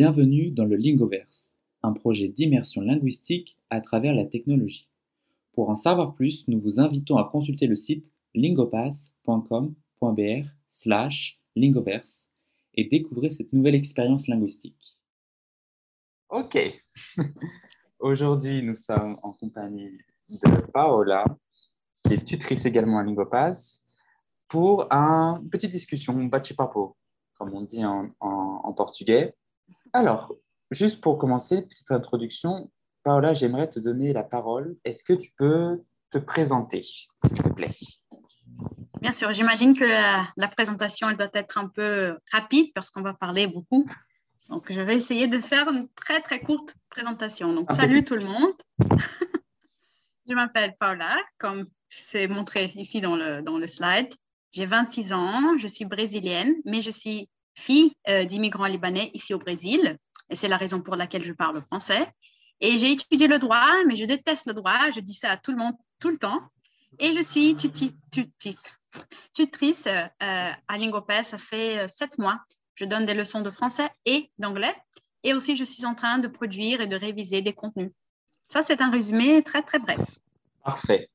Bienvenue dans le Lingoverse, un projet d'immersion linguistique à travers la technologie. Pour en savoir plus, nous vous invitons à consulter le site lingopass.com.br slash lingoverse et découvrir cette nouvelle expérience linguistique. Ok. Aujourd'hui, nous sommes en compagnie de Paola, qui est tutrice également à Lingopass, pour une petite discussion, bate-papo, comme on dit en portugais, alors, juste pour commencer, petite introduction. Paola, j'aimerais te donner la parole. Est-ce que tu peux te présenter, s'il te plaît? Bien sûr, j'imagine que la, présentation elle doit être un peu rapide parce qu'on va parler beaucoup. Donc, je vais essayer de faire une très, très courte présentation. Donc, salut tout le monde. je m'appelle Paola, comme c'est montré ici dans le, dans le slide. J'ai 26 ans, je suis brésilienne, mais je suis fille euh, d'immigrants libanais ici au Brésil, et c'est la raison pour laquelle je parle français. Et j'ai étudié le droit, mais je déteste le droit, je dis ça à tout le monde tout le temps. Et je suis tutrice euh, à Lingopes, ça fait euh, sept mois. Je donne des leçons de français et d'anglais. Et aussi, je suis en train de produire et de réviser des contenus. Ça, c'est un résumé très, très bref. Parfait.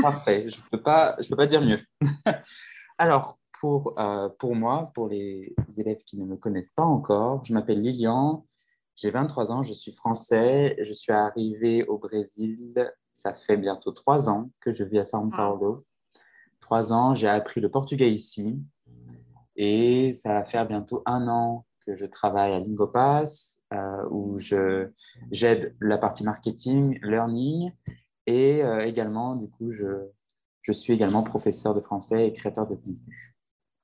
Parfait. Je ne peux, peux pas dire mieux. Alors, pour, euh, pour moi, pour les élèves qui ne me connaissent pas encore, je m'appelle Lilian, j'ai 23 ans, je suis français, je suis arrivé au Brésil, ça fait bientôt trois ans que je vis à São Paulo. Trois ans, j'ai appris le portugais ici et ça va faire bientôt un an que je travaille à Lingopass euh, où j'aide la partie marketing, learning et euh, également, du coup, je, je suis également professeur de français et créateur de contenu.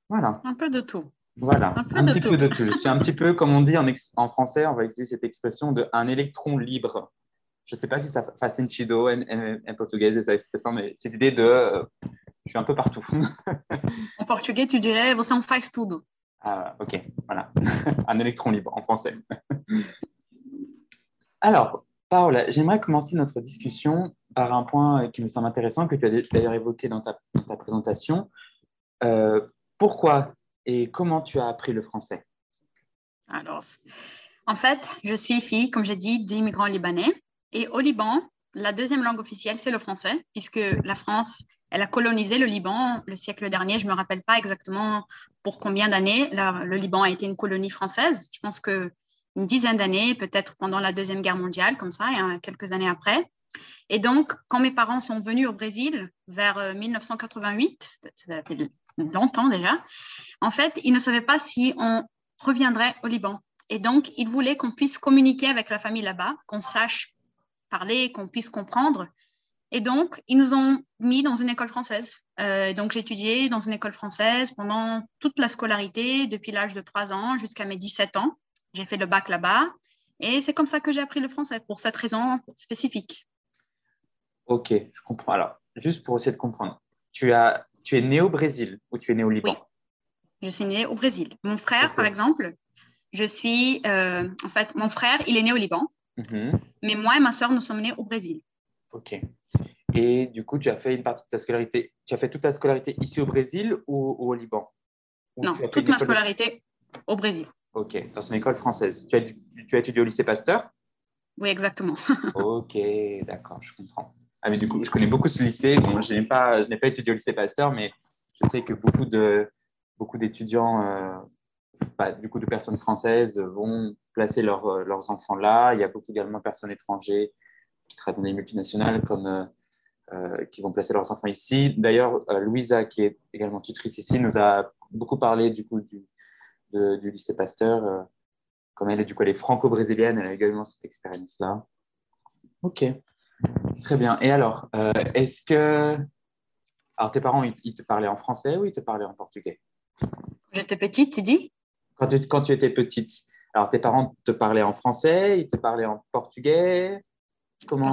Voilà. Un peu de tout. Voilà, un, petit peu de tout. C'est un petit peu, comme on dit en, en, français, on va utiliser cette expression de un électron libre. Je ne sais pas si ça fait sentido en, en, portugais, cette expression, mais cette idée de euh, je suis un peu partout. en portugais, tu dirais você en faz tudo. Ah, ok, voilà. un électron libre en français. Alors, Paola, j'aimerais commencer notre discussion par un point qui me semble intéressant, que tu as d'ailleurs évoqué dans ta, dans ta présentation. Euh, pourquoi et comment tu as appris le français? Alors, en fait, je suis fille, comme j'ai dit, d'immigrants libanais. Et au Liban, la deuxième langue officielle, c'est le français, puisque la France, elle a colonisé le Liban le siècle dernier. Je ne me rappelle pas exactement pour combien d'années le Liban a été une colonie française. Je pense que une dizaine d'années, peut-être pendant la Deuxième Guerre mondiale, comme ça, et quelques années après. Et donc, quand mes parents sont venus au Brésil vers 1988, euh, longtemps déjà, en fait, ils ne savaient pas si on reviendrait au Liban. Et donc, ils voulaient qu'on puisse communiquer avec la famille là-bas, qu'on sache parler, qu'on puisse comprendre. Et donc, ils nous ont mis dans une école française. Euh, donc, j'ai étudié dans une école française pendant toute la scolarité, depuis l'âge de 3 ans jusqu'à mes 17 ans. J'ai fait le bac là-bas. Et c'est comme ça que j'ai appris le français, pour cette raison spécifique. Ok, je comprends. Alors, juste pour essayer de comprendre, tu as tu es né au Brésil ou tu es né au Liban? Oui, je suis né au Brésil. Mon frère, par exemple, je suis. Euh, en fait, mon frère, il est né au Liban, mhm. mais moi et ma soeur, nous sommes nés au Brésil. Ok. Et du coup, tu as fait une partie de ta scolarité. Tu as fait toute ta scolarité ici au Brésil ou, au Liban? Non, toute ma scolarité au Brésil. Ok, dans une école française. Tu as, tu as étudié au lycée Pasteur? Oui, exactement. ok, d'accord, je comprends. Ah, mais du coup, je connais beaucoup ce lycée. Je n'ai pas, étudié au lycée Pasteur, mais je sais que beaucoup d'étudiants, euh, bah, du coup, de personnes françaises vont placer euh, leurs enfants là. Il y a beaucoup également de personnes étrangères qui travaillent dans les multinationales euh, qui vont placer leurs enfants ici. D'ailleurs, Louisa, qui est également tutrice ici, nous a beaucoup parlé du lycée Pasteur. comme elle est du coup elle est franco-brésilienne, elle a également cette expérience-là. Ok. Très bien. Et alors, euh, est-ce que. Alors, tes parents, ils te parlaient en français ou ils te parlaient en portugais? J'étais petite, tu dis? Quand tu, quand tu étais petite. Alors, tes parents te parlaient en français, ils te parlaient en portugais? Comment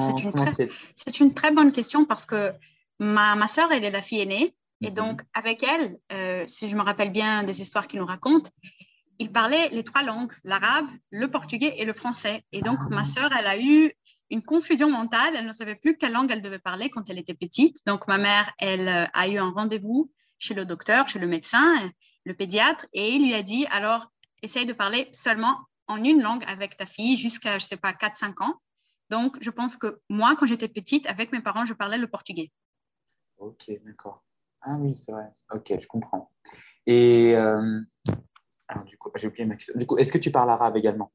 C'est une, très bonne question parce que ma, ma soeur, elle est la fille aînée. Et mhm. donc, avec elle, euh, si je me rappelle bien des histoires qu'ils nous racontent, ils parlaient les trois langues, l'arabe, le portugais et le français. Et donc, ma soeur, elle a eu une confusion mentale. Elle ne savait plus quelle langue elle devait parler quand elle était petite. Donc, ma mère, elle euh, a eu un rendez-vous chez le docteur, chez le médecin, le pédiatre, et il lui a dit, alors, essaye de parler seulement en une langue avec ta fille jusqu'à, je sais pas, 4-5 ans. Donc, je pense que moi, quand j'étais petite, avec mes parents, je parlais le portugais. Ok, d'accord. Ah oui, c'est vrai. Ok, je comprends. Et euh, alors, du coup, j'ai oublié ma question. Du coup, est-ce que tu parles arabe également?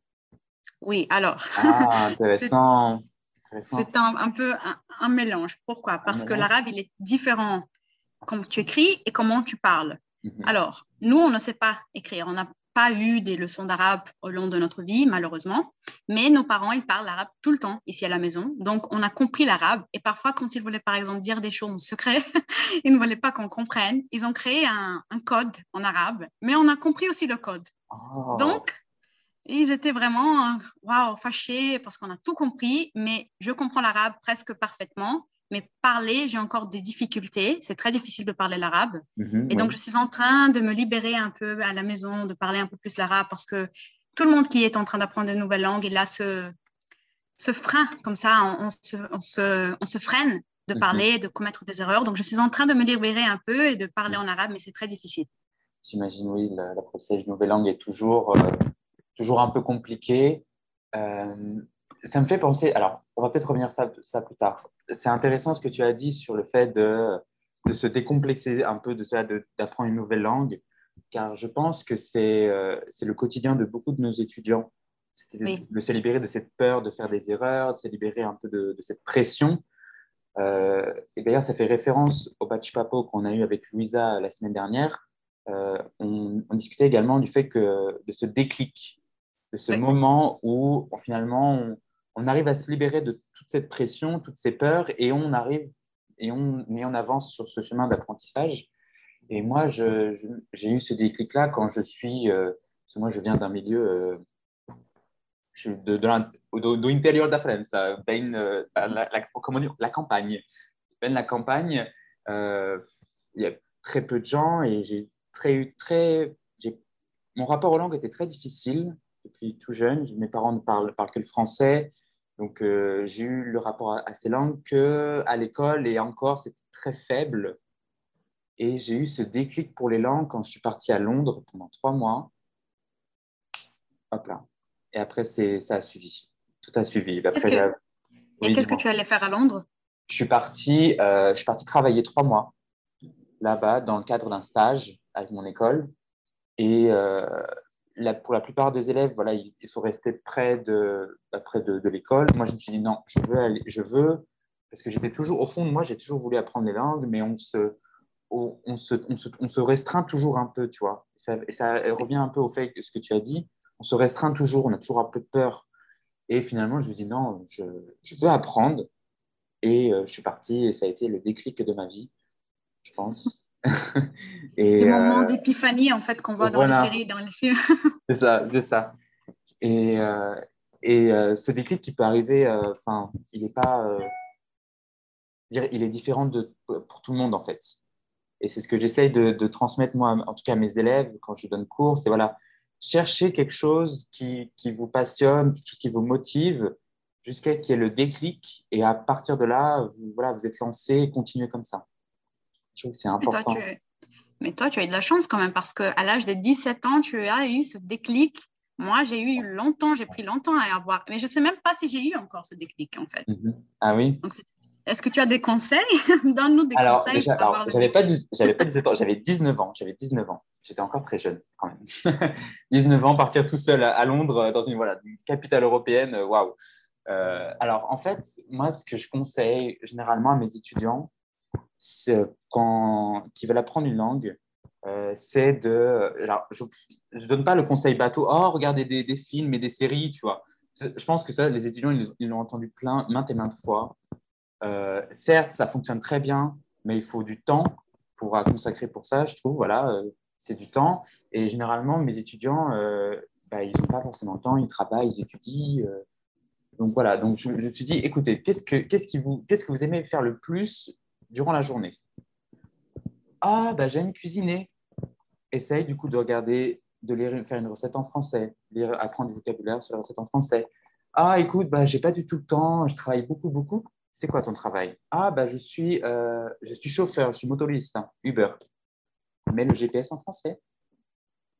Oui, alors. Ah, intéressant. C'est un, un, peu un, mélange. Pourquoi? Parce que l'arabe, il est différent comme tu écris et comment tu parles. Mhm. Alors, nous, on ne sait pas écrire. On n'a pas eu des leçons d'arabe au long de notre vie, malheureusement. Mais nos parents, ils parlent l'arabe tout le temps ici à la maison. Donc, on a compris l'arabe. Et parfois, quand ils voulaient, par exemple, dire des choses en secret, ils ne voulaient pas qu'on comprenne. Ils ont créé un, code en arabe, mais on a compris aussi le code. Oh. Donc, ils étaient vraiment waouh, fâchés parce qu'on a tout compris, mais je comprends l'arabe presque parfaitement. Mais parler, j'ai encore des difficultés. C'est très difficile de parler l'arabe. Mhm, et donc, je suis en train de me libérer un peu à la maison, de parler un peu plus l'arabe parce que tout le monde qui est en train d'apprendre de nouvelles langues, il a ce, ce frein, comme ça, on, se, on, se, on se, freine de mhm. parler, de commettre des erreurs. Donc, je suis en train de me libérer un peu et de parler en arabe, mais c'est très difficile. J'imagine, oui, l'apprentissage de nouvelles langues est toujours euh, toujours un peu compliqué. Euh, ça me fait penser, alors on va peut-être revenir ça, ça plus tard. C'est intéressant ce que tu as dit sur le fait de, de se décomplexer un peu de ça, d'apprendre une nouvelle langue, car je pense que c'est euh, le quotidien de beaucoup de nos étudiants. De se libérer de cette peur de faire des erreurs, de se libérer un peu de, de cette pression. Euh, et d'ailleurs, ça fait référence au Batch Papo qu'on a eu avec Louisa la semaine dernière. on, on, discutait également du fait que de ce déclic de ce moment où finalement on, arrive à se libérer de toute cette pression, toutes ces peurs, et on arrive et on, et on avance sur ce chemin d'apprentissage. Et moi, j'ai eu ce déclic-là quand je suis, euh, parce que moi je viens d'un milieu euh, je, de, de, de, intérieur de la France, euh, la, comment dire, la campagne. Ben, la campagne, il y a très peu de gens et j'ai très, très, mon rapport aux langues était très difficile depuis tout jeune. Mes parents ne parlent, parlent que le français. Donc, euh, j'ai eu le rapport à, ces langues qu'à l'école et encore, c'était très faible. Et j'ai eu ce déclic pour les langues quand je suis partie à Londres pendant trois mois. Hop là. Et après, ça a suivi. Tout a suivi. Après, et qu'est-ce que tu allais faire à Londres? Je suis, partie, euh, je suis partie travailler trois mois là-bas dans le cadre d'un stage avec mon école. Et euh, pour la plupart des élèves, voilà, ils, sont restés près de, bah, près de, l'école. Moi, je me suis dit non, je veux je veux, parce que j'étais toujours, au fond de moi, j'ai toujours voulu apprendre les langues, mais on se, on, se, on, se, restreint toujours un peu, tu vois. Ça, revient un peu au fait que ce que tu as dit, on se restreint toujours, on a toujours un peu peur. Et finalement, je me dis non, je, je veux apprendre. Et euh, je suis parti et ça a été le déclic de ma vie, je pense. Et, Des moments euh, d'épiphanie, en fait, qu'on voit dans les séries, dans les films. c'est ça, c'est ça. Et, euh, et euh, ce déclic qui peut arriver, enfin, il n'est pas. il est différent de, pour tout le monde, en fait. Et c'est ce que j'essaye de, de, transmettre, moi, en tout cas à mes élèves, quand je donne cours, c'est voilà, chercher quelque chose qui, qui vous passionne, quelque chose qui vous motive, jusqu'à qu'il y ait le déclic. Et à partir de là, vous, voilà, vous êtes lancé et continuez comme ça c'est important. Mais toi, tu... as eu de la chance quand même parce qu'à l'âge de 17 ans, tu as eu ce déclic. Moi, j'ai eu longtemps, j'ai pris longtemps à avoir. Mais je ne sais même pas si j'ai eu encore ce déclic, en fait. Mhm. Ah oui? Est-ce que tu as des conseils? Donne-nous des alors, conseils. j'avais pas, j'avais pas 17 ans, j'avais 19 ans. J'avais 19 ans. J'étais encore très jeune, quand même. 19 ans, partir tout seul à, Londres, dans une, voilà, une capitale européenne, waouh. Euh, alors, en fait, moi, ce que je conseille généralement à mes étudiants, quand, qui veulent apprendre une langue, euh, c'est de. Alors, je ne donne pas le conseil bateau, oh, regardez des, films et des séries, tu vois. Je pense que ça, les étudiants, ils l'ont entendu plein, maintes et maintes fois. Euh, certes, ça fonctionne très bien, mais il faut du temps pour consacrer pour ça, je trouve. Voilà, euh, c'est du temps. Et généralement, mes étudiants, bah, ils n'ont pas forcément le temps, ils travaillent, ils étudient. donc voilà, donc je, me suis dit, écoutez, qu'est-ce que, qui vous, qu'est-ce que vous aimez faire le plus durant la journée. Ah, bah, j'aime cuisiner. Essaye du coup de regarder, de lire, faire une recette en français, lire, apprendre du vocabulaire sur la recette en français. Ah, écoute, bah, j'ai pas du tout le temps, je travaille beaucoup, beaucoup. C'est quoi ton travail? Ah, bah, je suis, euh, je suis chauffeur, je suis motoriste, hein, Uber. Mets le GPS en français.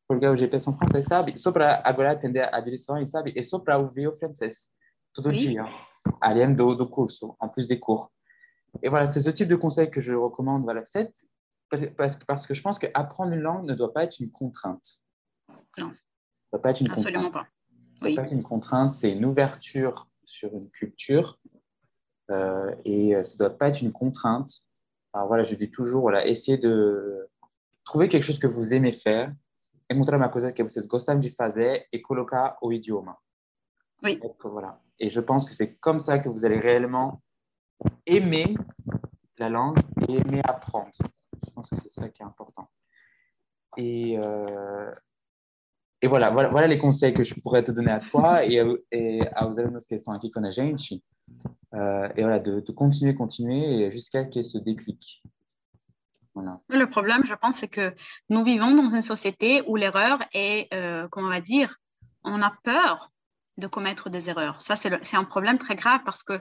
colgar o GPS em francês, sabe? Só para agora atender a direção, sabe? E só para ouvir o francês todo Oui. dia, além do, do curso, en plus des cours. Et voilà, c'est ce type de conseil que je recommande. Voilà, faites parce, parce, que je pense qu'apprendre une langue ne doit pas être une contrainte. Non. Ne doit pas être une Absolument contrainte. pas. Ça doit Oui. pas être une contrainte, c'est une ouverture sur une culture euh, et euh, ça ne doit pas être une contrainte. Alors voilà, je dis toujours, voilà, essayez de trouver quelque chose que vous aimez faire, vocês gostam de fazer et colocar au idioma. Oui. Voilà. Et je pense que c'est comme ça que vous allez réellement aimer la langue et aimer apprendre. Je pense que c'est ça qui est important. Et, euh, e voilà, voilà, les conseils que je pourrais te donner à toi et, et aos alunos que estão aqui com a gente. Euh, et voilà, de, continuer, continuer jusqu'à qu'il y ait ce déclic. Voilà. Le problème, je pense, c'est que nous vivons dans une société où l'erreur est, euh, comment on va dire, on a peur de commettre des erreurs. Ça, c'est un problème très grave parce que,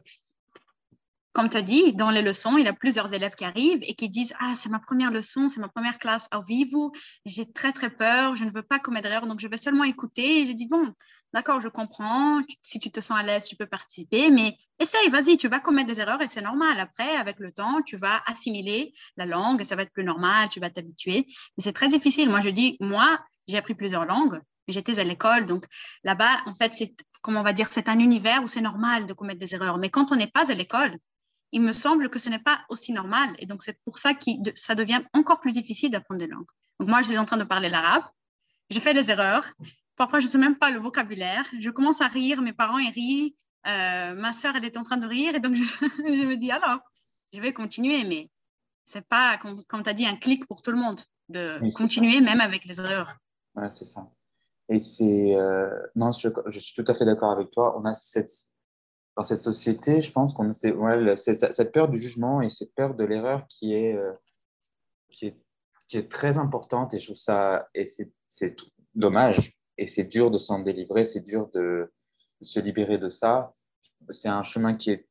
comme tu as dit, dans les leçons, il y a plusieurs élèves qui arrivent et qui disent Ah, c'est ma première leçon, c'est ma première classe au vivo, j'ai très, très peur, je ne veux pas commettre d'erreur, donc je vais seulement écouter. Et je dis Bon, d'accord, je comprends, si tu te sens à l'aise, tu peux participer, mais essaye, vas-y, tu vas commettre des erreurs et c'est normal. Après, avec le temps, tu vas assimiler la langue et ça va être plus normal, tu vas t'habituer. Mais c'est très difficile. Moi, je dis, moi, j'ai appris plusieurs langues, j'étais à l'école. Donc là-bas, en fait, comment on va dire, c'est un univers où c'est normal de commettre des erreurs. Mais quand on n'est pas à l'école, il me semble que ce n'est pas aussi normal. Et donc, c'est pour ça que ça devient encore plus difficile d'apprendre des langues. Donc, moi, je suis en train de parler l'arabe. Je fais des erreurs. Parfois, je ne sais même pas le vocabulaire. Je commence à rire. Mes parents, ils rient. Euh, ma sœur, elle est en train de rire. Et donc, je, je me dis, alors, je vais continuer. Mais c'est pas, comme, comme tu as dit, un clic pour tout le monde de Oui, continuer même avec les erreurs. Voilà, c'est ça. Et c'est. euh, non, je, je suis tout à fait d'accord avec toi. On a cette. Dans cette société, je pense qu'on c'est- cette peur du jugement et cette peur de l'erreur qui est, euh, qui, est, qui est très importante. Et je trouve ça. Et c'est dommage. Et c'est dur de s'en délivrer. C'est dur de, se libérer de ça. C'est un chemin qui est,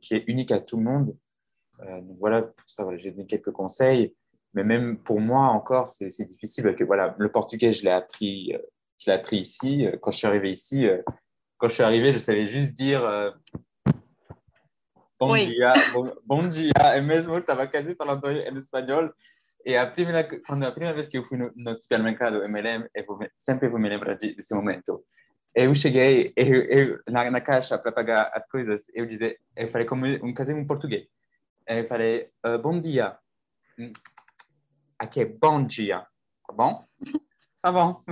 qui est unique à tout le monde. Euh, voilà, ça, j'ai donné quelques conseils. Mais même pour moi encore, c'est difficile parce que voilà, le portugais, je l'ai appris, euh, je l'ai appris ici. Quand je suis arrivé ici, quand je suis arrivé, je savais juste dire euh, bon Oui. dia, bon, bon dia. E mesmo eu estava quase falando em espanhol. E a primeira, quando a primeira vez que eu fui no, no supermercado, eu me lembro, eu vou, me- sempre vou me lembrar de, desse momento. Eu cheguei, eu, eu, na, na caixa para pagar as coisas, eu dizia, eu falei como um casei um português. Eu falei, "Ah, bom dia. Hum, Aqui é bom dia, tá bom? Tá bom.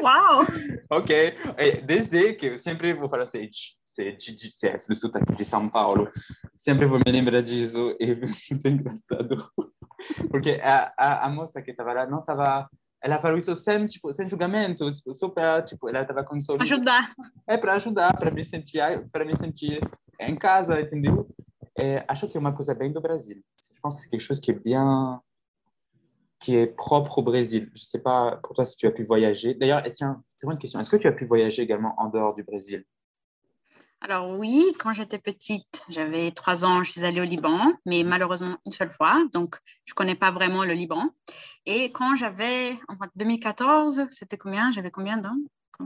Waouh ok. E desde que eu sempre vou falar assim, "Tch, c'est Gigi, c'est le sotaque de São Paulo. Sempre vou me lembrar disso e é muito engraçado. Porque a, a, a moça que estava lá não estava... Ela falou isso sem, tipo, sem julgamento, tipo, só para, tipo, ela estava com sorriso. Ajudar. É para ajudar, para me sentir, para me sentir em casa, entendeu? É, acho que é uma coisa bem do Brasil. Je pense que c'est quelque chose qui est bien, qui est propre au Brésil. Je sais pas pour toi si tu as pu voyager. D'ailleurs, et tiens, très bonne question. Est-ce que tu as pu voyager également en dehors du Brésil? Alors oui, quand j'étais petite, j'avais trois ans, je suis allée au Liban, mais malheureusement une seule fois, donc je connais pas vraiment le Liban. Et quand j'avais, en 2014, c'était combien? J'avais combien d'ans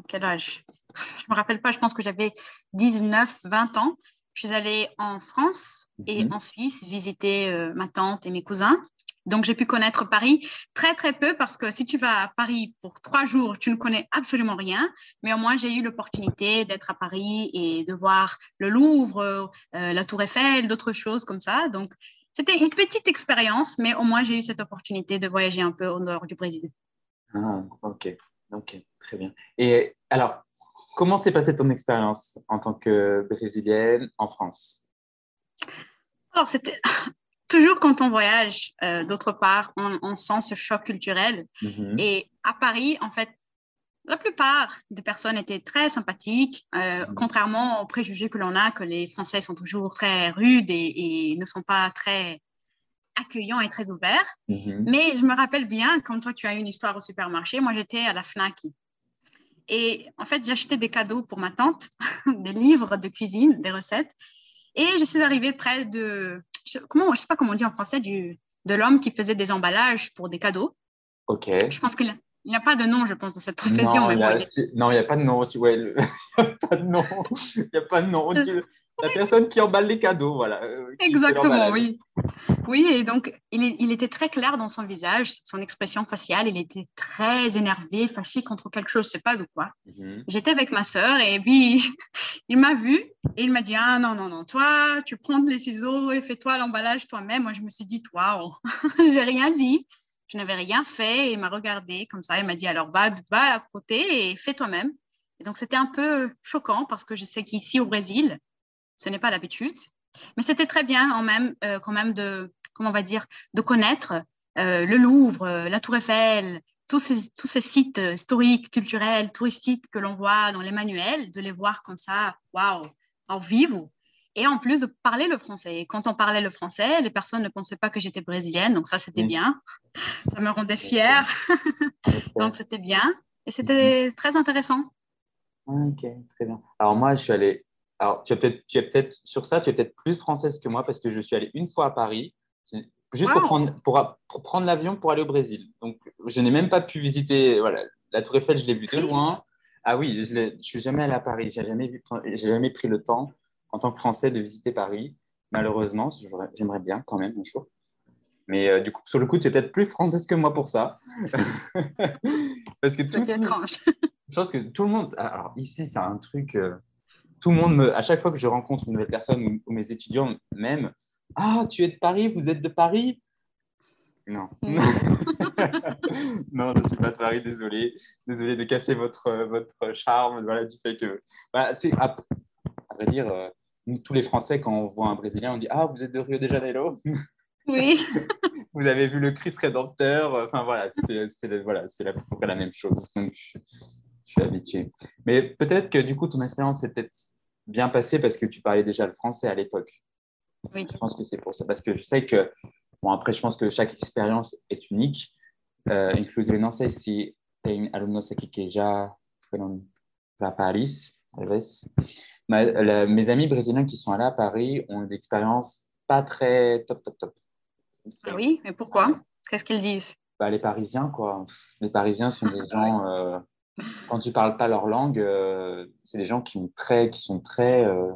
Quel âge? Je me rappelle pas, je pense que j'avais 19, 20 ans. Je suis allée en France et Mhm. en Suisse visiter euh, ma tante et mes cousins. Donc, j'ai pu connaître Paris très, très peu parce que si tu vas à Paris pour trois jours, tu ne connais absolument rien. Mais au moins, j'ai eu l'opportunité d'être à Paris et de voir le Louvre, euh, la Tour Eiffel, d'autres choses comme ça. Donc, c'était une petite expérience, mais au moins, j'ai eu cette opportunité de voyager un peu au nord du Brésil. Ah, ok, ok, très bien. Et alors, comment s'est passée ton expérience en tant que brésilienne en France? Alors, c'était toujours quand on voyage euh, d'autre part, on, on sent ce choc culturel. Mhm. Et à Paris, en fait, la plupart des personnes étaient très sympathiques, euh, Mhm. contrairement aux préjugés que l'on a, que les Français sont toujours très rudes et, et ne sont pas très accueillants et très ouverts. Mhm. Mais je me rappelle bien, quand toi, tu as eu une histoire au supermarché, moi, j'étais à la FNAC. Et en fait, j'achetais des cadeaux pour ma tante, des livres de cuisine, des recettes. Et je suis arrivée près de, je, comment, je sais pas comment on dit en français, du, de l'homme qui faisait des emballages pour des cadeaux. Ok. Je pense qu'il n'y a, pas de nom, je pense, dans cette profession. Non, il n'y a, pas de nom aussi. Ouais, le- il n'y a pas de nom. Il n'y a pas de nom. La personne qui emballe les cadeaux, voilà. euh, Exactement, oui. Oui, et donc il, est- il était très clair dans son visage, son expression faciale. Il était très énervé, fâché contre quelque chose, je sais pas de quoi. Mhm. J'étais avec ma sœur et puis il m'a vu et il m'a dit Ah non, non, non, toi, tu prends les ciseaux et fais-toi l'emballage toi-même. Moi, je me suis dit Waouh, j'ai rien dit. Je n'avais rien fait et il m'a regardé comme ça. Il m'a dit Alors va, va à côté et fais toi-même. Et donc, c'était un peu choquant parce que je sais qu'ici au Brésil, ce n'est pas l'habitude. Mais c'était très bien en même, euh, quand même de, comment on va dire, de connaître euh, le Louvre, euh, la Tour Eiffel, tous ces, tous ces sites historiques, culturels, touristiques que l'on voit dans les manuels, de les voir comme ça, waouh, en vivre. Et en plus de parler le français. Et quand on parlait le français, les personnes ne pensaient pas que j'étais brésilienne, donc ça c'était bien. Ça me rendait fière, donc c'était bien. Et c'était très intéressant. Ok, très bien. Alors moi, je suis allé. Alors tu es peut-être, peut-être sur ça, tu es peut-être plus française que moi parce que je suis allé une fois à Paris, juste pour prendre, pour, pour prendre l'avion pour aller au Brésil. Donc je n'ai même pas pu visiter. Voilà, la Tour Eiffel, je l'ai vue de loin. Ah oui, je ne suis jamais allé à Paris. J'ai jamais vu, j'ai jamais pris le temps en tant que Français de visiter Paris. Malheureusement, j'aimerais bien quand même un jour. Mais euh, du coup, sur le coup, tu es peut-être plus française que moi pour ça. Parce que tout, étrange. je pense que tout le monde. Alors, ici, c'est un truc. euh, tout le monde me. À chaque fois que je rencontre une nouvelle personne ou, ou mes étudiants, même. Ah, tu es de Paris Vous êtes de Paris? Non. Mm. non, je ne suis pas de Paris, désolé. Désolé de casser votre, euh, votre charme voilà, du fait que. Voilà, c'est, à, à vrai dire, euh, nous, tous les Français, quand on voit un Brésilien, on dit Ah, vous êtes de Rio de Janeiro? Oui. Vous avez vu le Christ rédempteur Enfin, voilà, c'est, voilà, c'est à peu près la même chose. Donc, je, suis habitué. Mais peut-être que du coup, ton expérience s'est peut-être bien passée parce que tu parlais déjà le français à l'époque. Oui. Je pense que c'est pour ça. Parce que je sais que, bon, après, je pense que chaque expérience est unique. Euh, inclusive, não sei se tem alunos aqui que já foram para Paris, talvez. Mais, le- mes amis brésiliens qui sont allés à Paris ont une expérience pas très top, top, top. Ah oui, mais pourquoi? Qu'est-ce qu'ils disent? Bah, les Parisiens, quoi. Les Parisiens sont des gens, euh, quand tu parles pas leur langue, euh, c'est des gens qui, ont très, qui sont très, euh,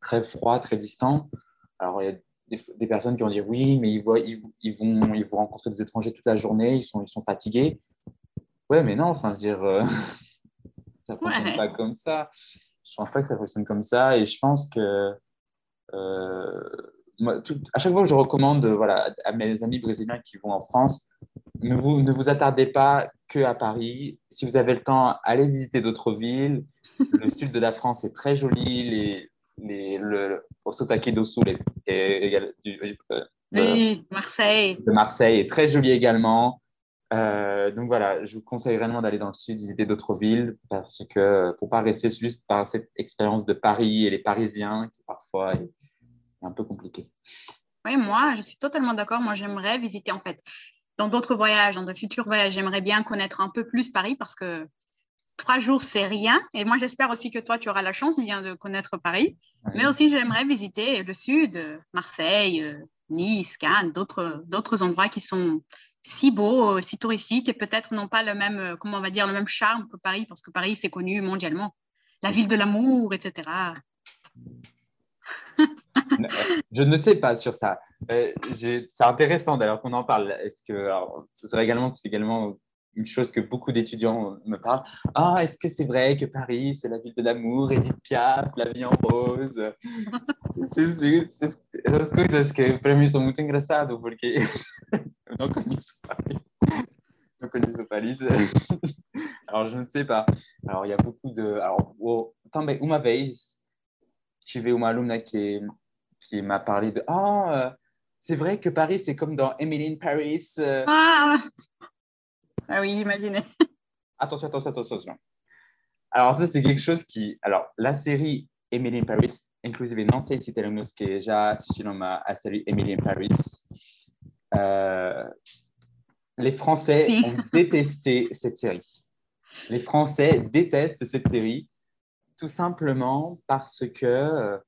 très froids, très distants. Alors, il y a des, des personnes qui vont dire oui, mais ils, voient, ils, ils vont, ils vont rencontrer des étrangers toute la journée, ils sont, ils sont fatigués. Ouais, mais non, enfin, je veux dire, euh, ça ne fonctionne Ouais. pas comme ça. Je pense pas que ça fonctionne comme ça. Et je pense que moi, tout- à chaque fois que je recommande voilà, à mes amis brésiliens qui vont en France, ne vous, ne vous attardez pas que à Paris. Si vous avez le temps, allez visiter d'autres villes. Le sud de la France est très joli. Les, les, le, au Sotaque do Sul est, est égal- du- euh, de- Oui, Marseille. de Marseille est très joli également. Euh, donc voilà, je vous conseille réellement d'aller dans le sud, visiter d'autres villes, parce que pour pas rester juste par cette expérience de Paris et les Parisiens, qui parfois est un peu compliqué. Oui, moi, je suis totalement d'accord. Moi, j'aimerais visiter, en fait, dans d'autres voyages, dans de futurs voyages, j'aimerais bien connaître un peu plus Paris parce que trois jours, c'est rien. Et moi, j'espère aussi que toi, tu auras la chance de connaître Paris. Mais aussi, j'aimerais visiter le sud, Marseille, Nice, Cannes, d'autres d'autres endroits qui sont si beaux, si touristiques et peut-être n'ont pas le même, comment on va dire, le même charme que Paris parce que Paris, c'est connu mondialement. La ville de l'amour, etc. Je ne sais pas sur ça. Euh, c'est intéressant d'ailleurs qu'on en parle. Est-ce que alors, ce serait également, c'est également une chose que beaucoup d'étudiants me parlent. Ah, est-ce que c'est vrai que Paris, c'est la ville de l'amour, Edith Piaf, la vie en rose? Essas coisas que para mim são muito engraçado porque eu não conheço Paris. Não conheço Paris. Alors, je ne sais pas. Alors, il y a beaucoup de. Alors, oh, também, uma vez, tive uma alumna qui, qui m'a parlé de Ah, euh, c'est vrai que Paris, c'est comme dans Emily in Paris. euh, Ah, ah oui, imaginez. Attention, attention, attention. Alors, ça, c'est quelque chose qui. Alors, la série Emily in Paris, inclusive, não sei se teremos que já assistiram a série Emily in Paris. Euh, les Français Si. ont détesté cette série. Les Français détestent cette série tout simplement parce que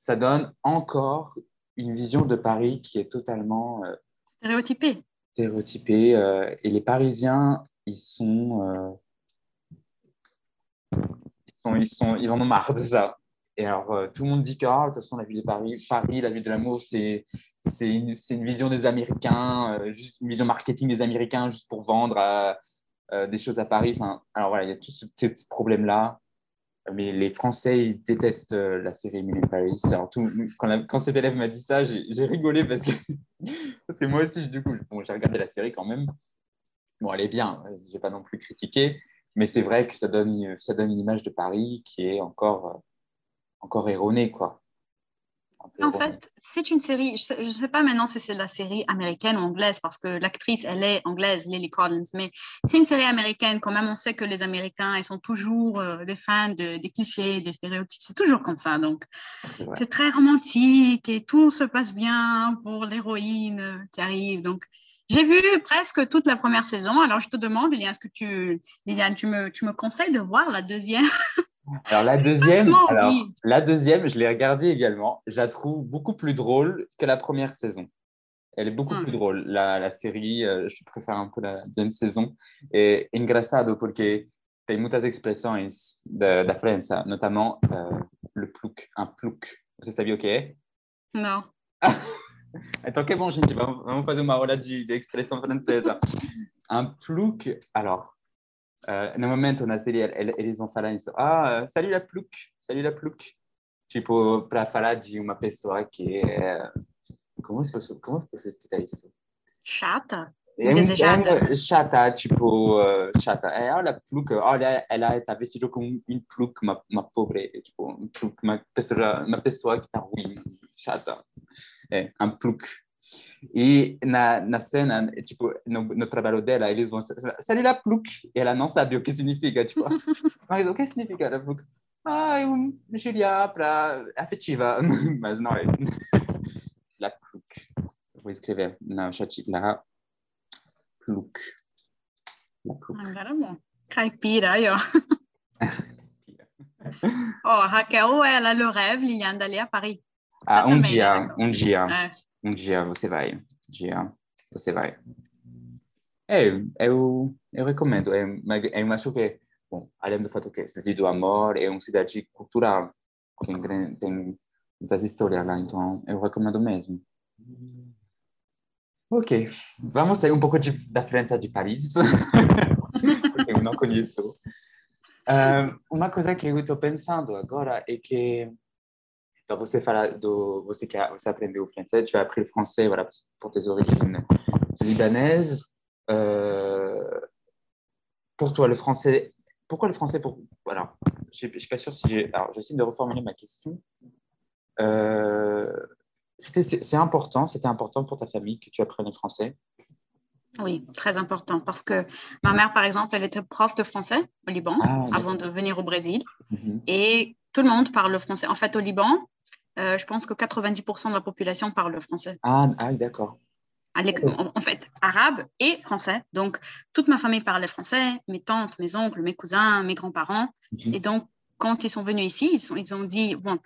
ça donne encore une vision de Paris qui est totalement euh, Stéréotypé. stéréotypé. euh, et les Parisiens, ils sont, euh, ils sont, ils sont, ils en ont marre de ça. Et alors, euh, tout le monde dit que, ah, de toute façon, la ville de Paris, Paris, la ville de l'amour, c'est, c'est une, c'est une vision des Américains, juste une vision marketing des Américains, juste pour vendre des choses à Paris. Enfin, alors voilà, il y a tout ce petit problème-là. Mais les Français, détestent euh, la série Emily Paris. Alors, tout- quand, cet élève m'a dit ça, j'ai rigolé parce que, parce moi aussi, du coup, bon, j'ai regardé la série quand même. Bon, elle est bien, je vais pas non plus critiquer, mais c'est vrai que ça donne, ça donne une image de Paris qui est encore, euh, encore erronée, quoi. En fait, c'est une série, je ne sais, pas maintenant si c'est la série américaine ou anglaise, parce que l'actrice, elle est anglaise, Lily Collins, mais c'est une série américaine. Quand même, on sait que les Américains, ils sont toujours euh, des fans de, des clichés, des stéréotypes. C'est toujours comme ça. Donc, c'est très romantique et tout se passe bien pour l'héroïne euh, qui arrive. Donc, j'ai vu presque toute la première saison. Alors, je te demande, Liliane, est-ce que tu, Liliane, tu me, tu me conseilles de voir la deuxième? Alors la deuxième, alors, oui. la deuxième, je l'ai regardée également. Je la trouve beaucoup plus drôle que la première saison. Elle est beaucoup Hmm. plus drôle. La, la série, euh, je préfère un peu la deuxième saison. Et engraçado porque tem muitas expressões da, da França, notamment euh, le plouc, un plouc. Você sabia o que é? Non. Então, que bom, gente. Vamos, vamos fazer uma aula de, de expressão francesa. Un plouc, alors, euh, no momento na série, el- eles vão falar isso. Ah, salut la plouc, salut la plouc. Tipo, para falar de uma pessoa que é... Como se fosse, como você isso? Chata? É, Desejada. é chata, tipo, uh, chata. É, olha, plouc, olha, ela está vestida com um plouc, uma, uma pobre, tipo, um plouc, uma pessoa, uma pessoa que está ruim, chata. É, um. E na, na cena, tipo, no, no trabalho dela, eles vão... Salut la plouc! E ela não sabe o que significa, tipo... Mas o que significa la plouc? Ah, um Julia para afetiva. Mas não é. La plouc. Vou escrever no chat. La plouc. La plouc. Agora bom. Caipira, aí, ó. A Raquel, ela le rêve, Liliane, d'aller à Paris. Ah, um dia, um dia, É. um dia você vai. Um dia você vai. É, eu, eu recomendo. É, eu acho que, bom, além do fato que é cidade do amor, é uma cidade cultural, que tem, muitas histórias lá, então eu recomendo mesmo. Ok, vamos sair um pouco de, da França de Paris, porque eu não conheço. Ah, uma coisa que eu estou pensando agora é que então, você fala do. Você, que, você aprendeu o francês, tu as appris le français voilà, pour tes origines libanaises. Euh, pour toi, le français. Pourquoi le français pour, voilà, Je ne suis pas sûr si j'ai. Alors, j'essaie de reformuler ma question. Euh, c'était- c'est important, c'était important pour ta famille que tu apprennes le français? Oui, très important parce que ma mère, par exemple, elle était prof de français au Liban Ah, avant de venir au Brésil Mhm. et tout le monde parle le français. En fait, au Liban, euh, je pense que 90% de la population parle le français. Ah, ah, d'accord. En fait, arabe et français. Donc, toute ma famille parlait français, mes tantes, mes oncles, mes cousins, mes grands-parents. Mhm. Et donc, quand ils sont venus ici, ils, sont- ils ont dit, bon,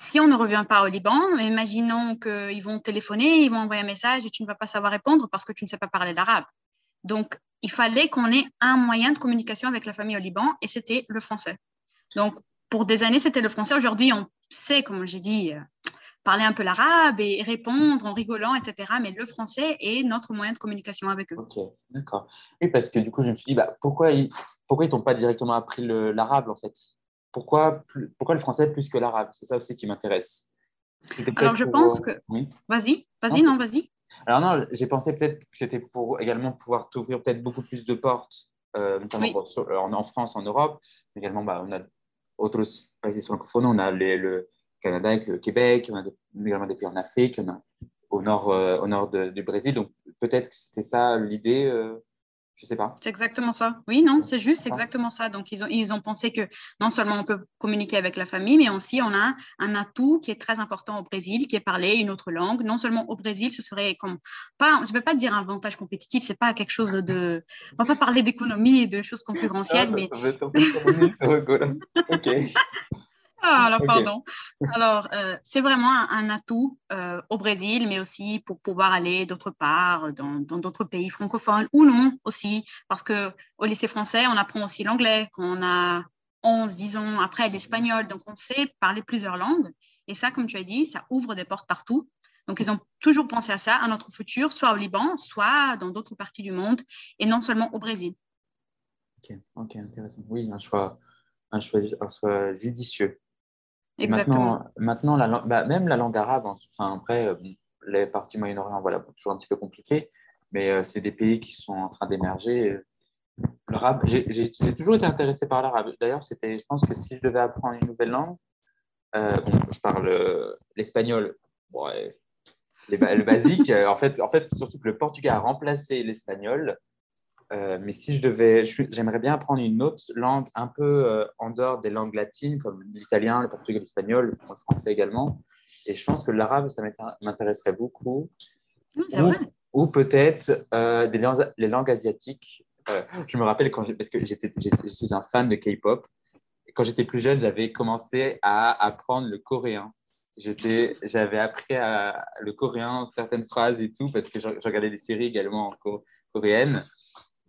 si on ne revient pas au Liban, imaginons qu'ils vont téléphoner, ils vont envoyer un message et tu ne vas pas savoir répondre parce que tu ne sais pas parler l'arabe. Donc, il fallait qu'on ait un moyen de communication avec la famille au Liban et c'était le français. Donc, pour des années, c'était le français. Aujourd'hui, on sait, comme j'ai dit, euh, parler un peu l'arabe et répondre en rigolant, etc. Mais le français est notre moyen de communication avec eux. Ok, d'accord. Oui, parce que du coup, je me suis dit, bah, pourquoi ils pourquoi ils t'ont pas directement appris l'arabe, en fait? Pourquoi, pourquoi le français plus que l'arabe? C'est ça aussi qui m'intéresse. Alors, je pour, pense euh, que. Oui. Vas-y, vas-y, Non. non, vas-y. Alors non, j'ai pensé peut-être que c'était pour également pouvoir t'ouvrir peut-être beaucoup plus de portes, euh, notamment Oui. en, en France, en Europe. Mais également, bah, on a d'autres pays francophones, on a le Canada avec le Québec, on a également des pays en Afrique, on a au nord, euh, au nord du Brésil. Donc peut-être que c'était ça l'idée, euh, je sais pas. C'est exactement ça. Oui, non, c'est juste, c'est exactement ça. Donc, ils ont, ils ont pensé que non seulement on peut communiquer avec la famille, mais aussi on a un atout qui est très important au Brésil, qui est parler une autre langue. Non seulement au Brésil, ce serait comme pas, je ne vais pas dire un avantage compétitif, c'est pas quelque chose de, on va pas parler d'économie et de choses concurrentielles, mais Ah. Ok. Ah, alors, pardon. Alors, euh, c'est vraiment un, atout euh, au Brésil, mais aussi pour pouvoir aller d'autre part, dans d'autres pays francophones ou non aussi, parce qu'au lycée français, on apprend aussi l'anglais quand on a 11, 10 ans, après l'espagnol, donc on sait parler plusieurs langues. Et ça, comme tu as dit, ça ouvre des portes partout. Donc, ils ont toujours pensé à ça, à notre futur, soit au Liban, soit dans d'autres parties du monde, et non seulement au Brésil. Ok, ok, intéressant. Oui, un choix, un choix, un choix judicieux. Exactement. Maintenant, la, bah, même la langue arabe, hein, enfin, après, euh, les parties Moyen-Orient, voilà, toujours un petit peu compliqué, mais euh, c'est des pays qui sont en train d'émerger. L'arabe, j'ai toujours été intéressé par l'arabe. D'ailleurs, c'était, je pense que si je devais apprendre une nouvelle langue, euh, je parle l'espagnol, le basique. en, fait, en fait, surtout que le portugais a remplacé l'espagnol. Euh, mais si je devais, j'aimerais bien apprendre une autre langue un peu euh, en dehors des langues latines, comme l'italien, le portugais, l'espagnol, le français également. Et je pense que l'arabe, ça m'intéresserait beaucoup. ou, peut-être euh, des langues, les langues asiatiques. je me rappelle quand parce que je suis un fan de K-pop. Quand j'étais plus jeune, j'avais commencé à apprendre le coréen. J'avais appris le coréen, certaines phrases et tout, parce que je, regardais des séries également coréennes.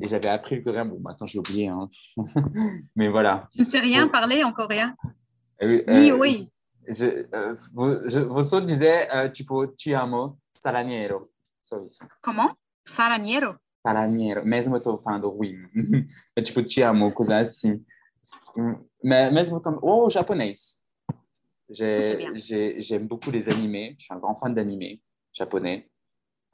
Et j'avais appris le coréen. Bon, maintenant, j'ai oublié. Hein. Mais voilà. Tu ne sais rien parler en coréen? Oui. Euh, oui. Je, euh, vous, autres disaient euh, tipo ti amo salaniero. Comment? Salaniero Salaniero. Mesmo eu tô falando oui. é tipo ti amo, coisa assim. Mais mesmo também. Oh, japonês. J'aime beaucoup les animés. Je suis un grand fan d'animés japonais.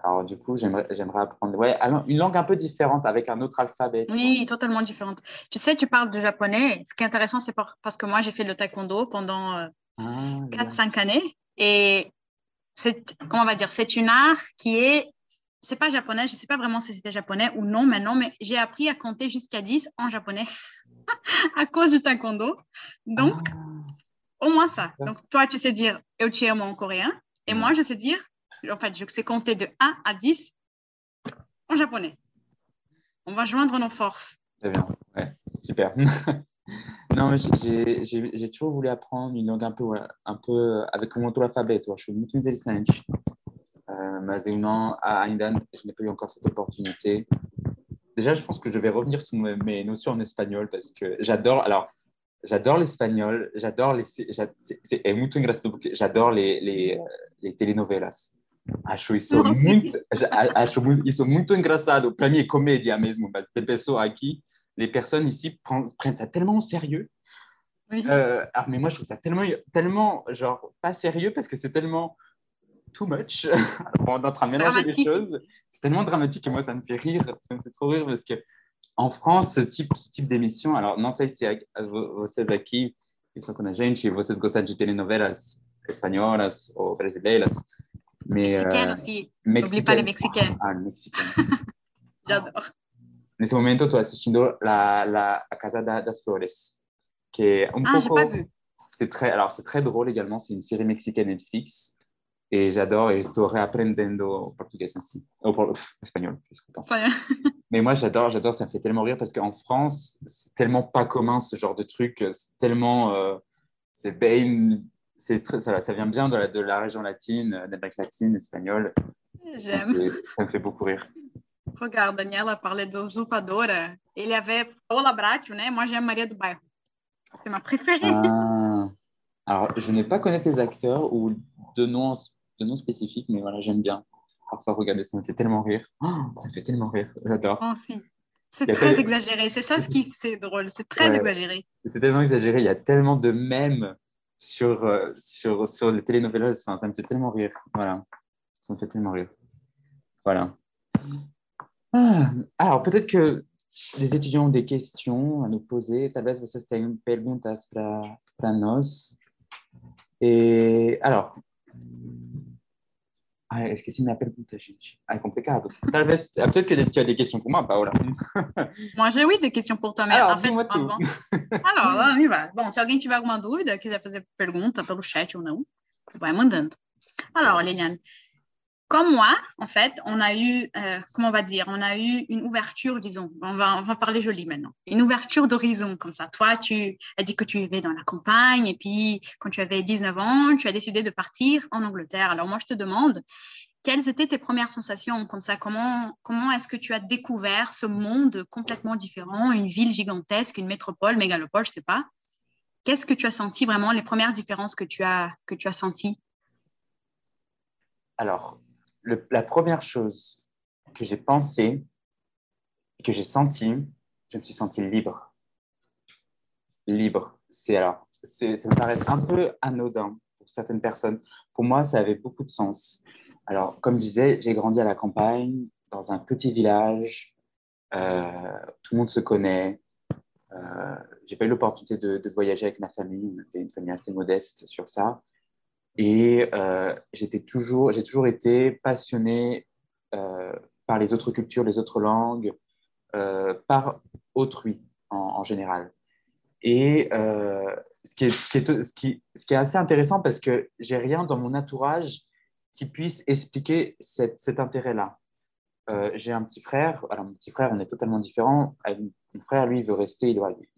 Alors, du coup, j'aimerais apprendre ouais, une langue un peu différente avec un autre alphabet. Oui, totalement différente. Tu sais, tu parles de japonais. Ce qui est intéressant, c'est parce que moi, j'ai fait le taekwondo pendant 4-5 ah, années. Et c'est, comment on va dire, c'est une art qui est, c'est pas japonais, je ne sais pas vraiment si c'était japonais ou non maintenant, mais j'ai appris à compter jusqu'à 10 en japonais à cause du taekwondo. Donc, ah. au moins ça. Donc, toi, tu sais dire eu en coréen. Et moi, je sais dire en fait, je sais compter de 1 à 10 en japonais. On va joindre nos forces. Très bien, super. non, mais j'ai toujours voulu apprendre une langue un peu, avec mon alphabet. Je suis. Euh, mais non, à Aindan, je n'ai pas eu encore cette opportunité. Déjà, je pense que je vais revenir sur mes notions en espagnol parce que j'adore. Alors, j'adore l'espagnol, j'adore les. J'adore les, les, les telenovelas. Acho isso Nossa. muito, acho isso muito engraçado. Para mim é comédia mesmo, tem pessoas aqui, les personnes ici prennent ça tellement au sérieux. Oui. Euh, ah, mais moi, je trouve ça tellement, tellement, genre, pas sérieux parce que c'est tellement too much. on est en train de mélanger les choses. C'est tellement dramatique et moi, ça me fait rire. Ça me fait trop rire parce que en France, ce type, ce type d'émission, alors, não sei se vocês aqui, isso com a gente, vocês gostam de telenovelas espanholas ou brasileiras, Mais, mexicaine euh, aussi. N'oublie pas les mexicaines. Ah, mexicaine. J'adore. Nesse momento, estou assistindo la, la Casa das Flores, qui est un ah, poco... pas vu. C'est très, alors c'est très drôle également. C'est une série mexicaine Netflix et j'adore et estou reaprendendo portugais ainsi, ou oh, espagnol, Mais moi, j'adore, j'adore. Ça me fait tellement rire parce qu'en France, c'est tellement pas commun ce genre de truc. C'est tellement, euh, c'est bien très, ça, ça, vient bien de la, de la région latine, euh, d'Amérique latine, espagnole. J'aime. Ça, me fait beaucoup rire. Regarde, Daniela parlait de Usurpadora. Il y avait Paula Bracho, né? Moi, j'aime Maria do Bairro. C'est ma préférée. Ah. Alors, je n'ai pas connaître les acteurs ou de noms, de noms spécifiques, mais voilà, j'aime bien. Parfois, regarder, ça me fait tellement rire. Oh, ça me fait tellement rire. J'adore. Oh, si. C'est très exagéré. C'est ça ce qui c'est drôle. C'est très exagéré. C'est tellement exagéré. Il y a tellement de mèmes sur, euh, sur, sur les télénovelas. Enfin, ça me fait tellement rire. Voilà. Ça me fait tellement rire. Voilà. Ah, alors, peut-être que les étudiants ont des questions à nous poser. Talvez vocês tenham perguntas para nós. Et alors, ah, esqueci minha pergunta, gente. Ah, é complicado. Talvez, peut-être que tu as des questions pour moi, Paola. moi, j'ai oui des questions pour toi, mais Alors, en fait, avant... Alors, on y va. Bom, se alguém tiver alguma dúvida, quiser fazer pergunta pelo chat ou não, vai mandando. Alors, Liliane, comme moi, en fait, on a eu, euh, comment on va dire, on a eu une ouverture, disons, on va, on va parler joli maintenant, une ouverture d'horizon comme ça. Toi, tu as dit que tu vivais dans la campagne et puis quand tu avais 19 ans, tu as décidé de partir en Angleterre. Alors moi, je te demande, quelles étaient tes premières sensations comme ça? Comment, comment est-ce que tu as découvert ce monde complètement différent, une ville gigantesque, une métropole, mégalopole, je sais pas? Qu'est-ce que tu as senti vraiment, les premières différences que tu as, que tu as senties? Alors, la première chose que j'ai pensé, que j'ai senti, je me suis senti libre. Libre. C'est alors, ça me paraît un peu anodin pour certaines personnes. Pour moi, ça avait beaucoup de sens. Alors, comme je disais, j'ai grandi à la campagne, dans un petit village. Euh, tout le monde se connaît. Euh, j'ai pas eu l'opportunité de, de, voyager avec ma famille. On une famille assez modeste sur ça. Et euh, j'étais toujours, j'ai toujours été passionné euh, par les autres cultures, les autres langues, euh, par autrui en, général. Et ce qui, est, assez intéressant parce que j'ai rien dans mon entourage qui puisse expliquer cet intérêt-là. j'ai un petit frère, alors mon petit frère, on est totalement différents. Mon frère, lui, veut rester, il est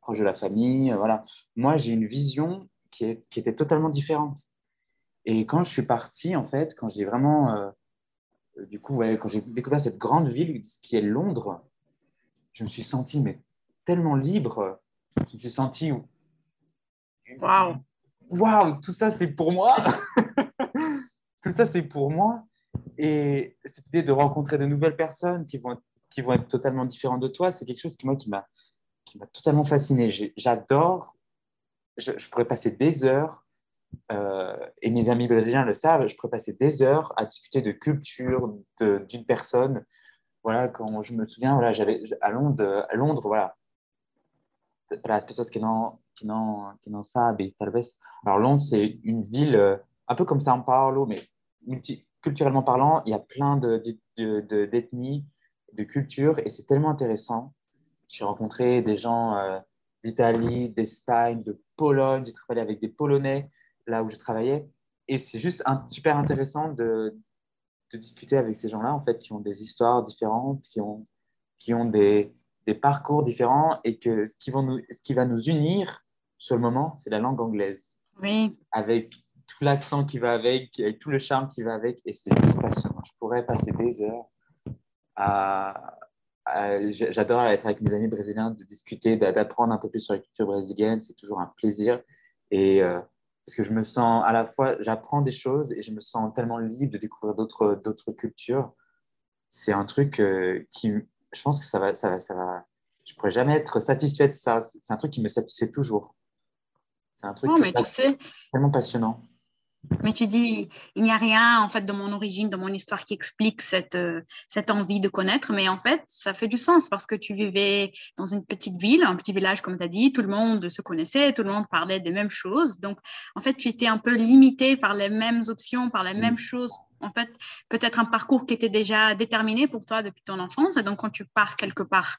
proche de la famille. Voilà. Moi, j'ai une vision qui était totalement différente. Et quand je suis parti, en fait, quand j'ai vraiment, euh, du coup, ouais, quand j'ai découvert cette grande ville qui est Londres, je me suis senti mais tellement libre. Je me suis senti, waouh, waouh, tout ça c'est pour moi. tout ça c'est pour moi. Et cette idée de rencontrer de nouvelles personnes qui vont, qui vont être totalement différentes de toi, c'est quelque chose qui moi qui m'a, qui m'a totalement fasciné. J'adore. Je, je pourrais passer des heures euh, et mes amis brésiliens le savent, je pourrais passer des heures à discuter de culture d'une personne. Voilà, quand je me souviens, voilà, j'allais à Londres, à Londres, voilà. Para as pessoas que não que não que não sabem, talvez. Alors Londres, c'est une ville euh, un peu comme São Paulo, mais culturellement parlant, il y a plein d'ethnies, de, de, de, de cultures, et c'est tellement intéressant. J'ai rencontré des gens euh, d'Italie, d'Espagne, de Pologne. J'ai travaillé avec des Polonais là où je travaillais. Et c'est juste un, super intéressant de, de discuter avec ces gens-là, en fait, qui ont des histoires différentes, qui ont, qui ont des, des parcours différents et que ce qui, vont nous, ce qui va nous unir sur le moment, c'est la langue anglaise. Oui. Avec tout l'accent qui va avec, avec tout le charme qui va avec. Et c'est juste passionnant. Je pourrais passer des heures à. J'adore être avec mes amis brésiliens, de discuter, d'apprendre un peu plus sur la culture brésilienne. C'est toujours un plaisir. Et, euh, parce que je me sens à la fois, j'apprends des choses et je me sens tellement libre de découvrir d'autres, cultures. C'est un truc euh, qui, je pense que ça va, ça va, ça va. Je pourrais jamais être satisfait de ça. C'est un truc qui me satisfait toujours. C'est un truc non, mais tu sais, tellement passionnant. Mais tu dis, il n'y a rien en fait de mon origine, de mon histoire qui explique cette, euh, cette envie de connaître, mais en fait, ça fait du sens parce que tu vivais dans une petite ville, un petit village comme tu as dit, tout le monde se connaissait, tout le monde parlait des mêmes choses. Donc, en fait, tu étais un peu limité par les mêmes options, par les mêmes choses. En fait, peut-être un parcours qui était déjà déterminé pour toi depuis ton enfance. Et donc, quand tu pars quelque part,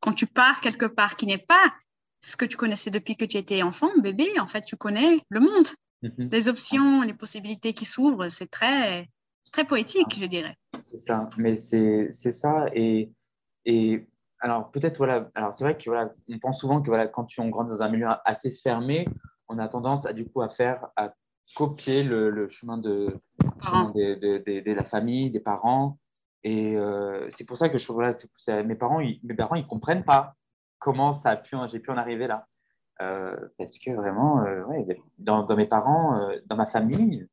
quand tu pars quelque part qui n'est pas ce que tu connaissais depuis que tu étais enfant, bébé, en fait, tu connais le monde. Mhm. Les options, les possibilités qui s'ouvrent, c'est très, très poétique, je dirais. C'est ça, mais c'est ça. Et, et alors, peut-être, voilà, alors c'est vrai que voilà, on pense souvent que voilà, quand on grandit dans un milieu assez fermé, on a tendance à, du coup, à faire, à copier le, le chemin, de, de, de, la famille, des parents. Et euh, c'est pour ça que je trouve, voilà, mes parents, ils, mes parents, ils comprennent pas comment ça a pu, j'ai pu en arriver là. Euh, parce que vraiment, euh, dans, mes parents, euh, dans ma famille,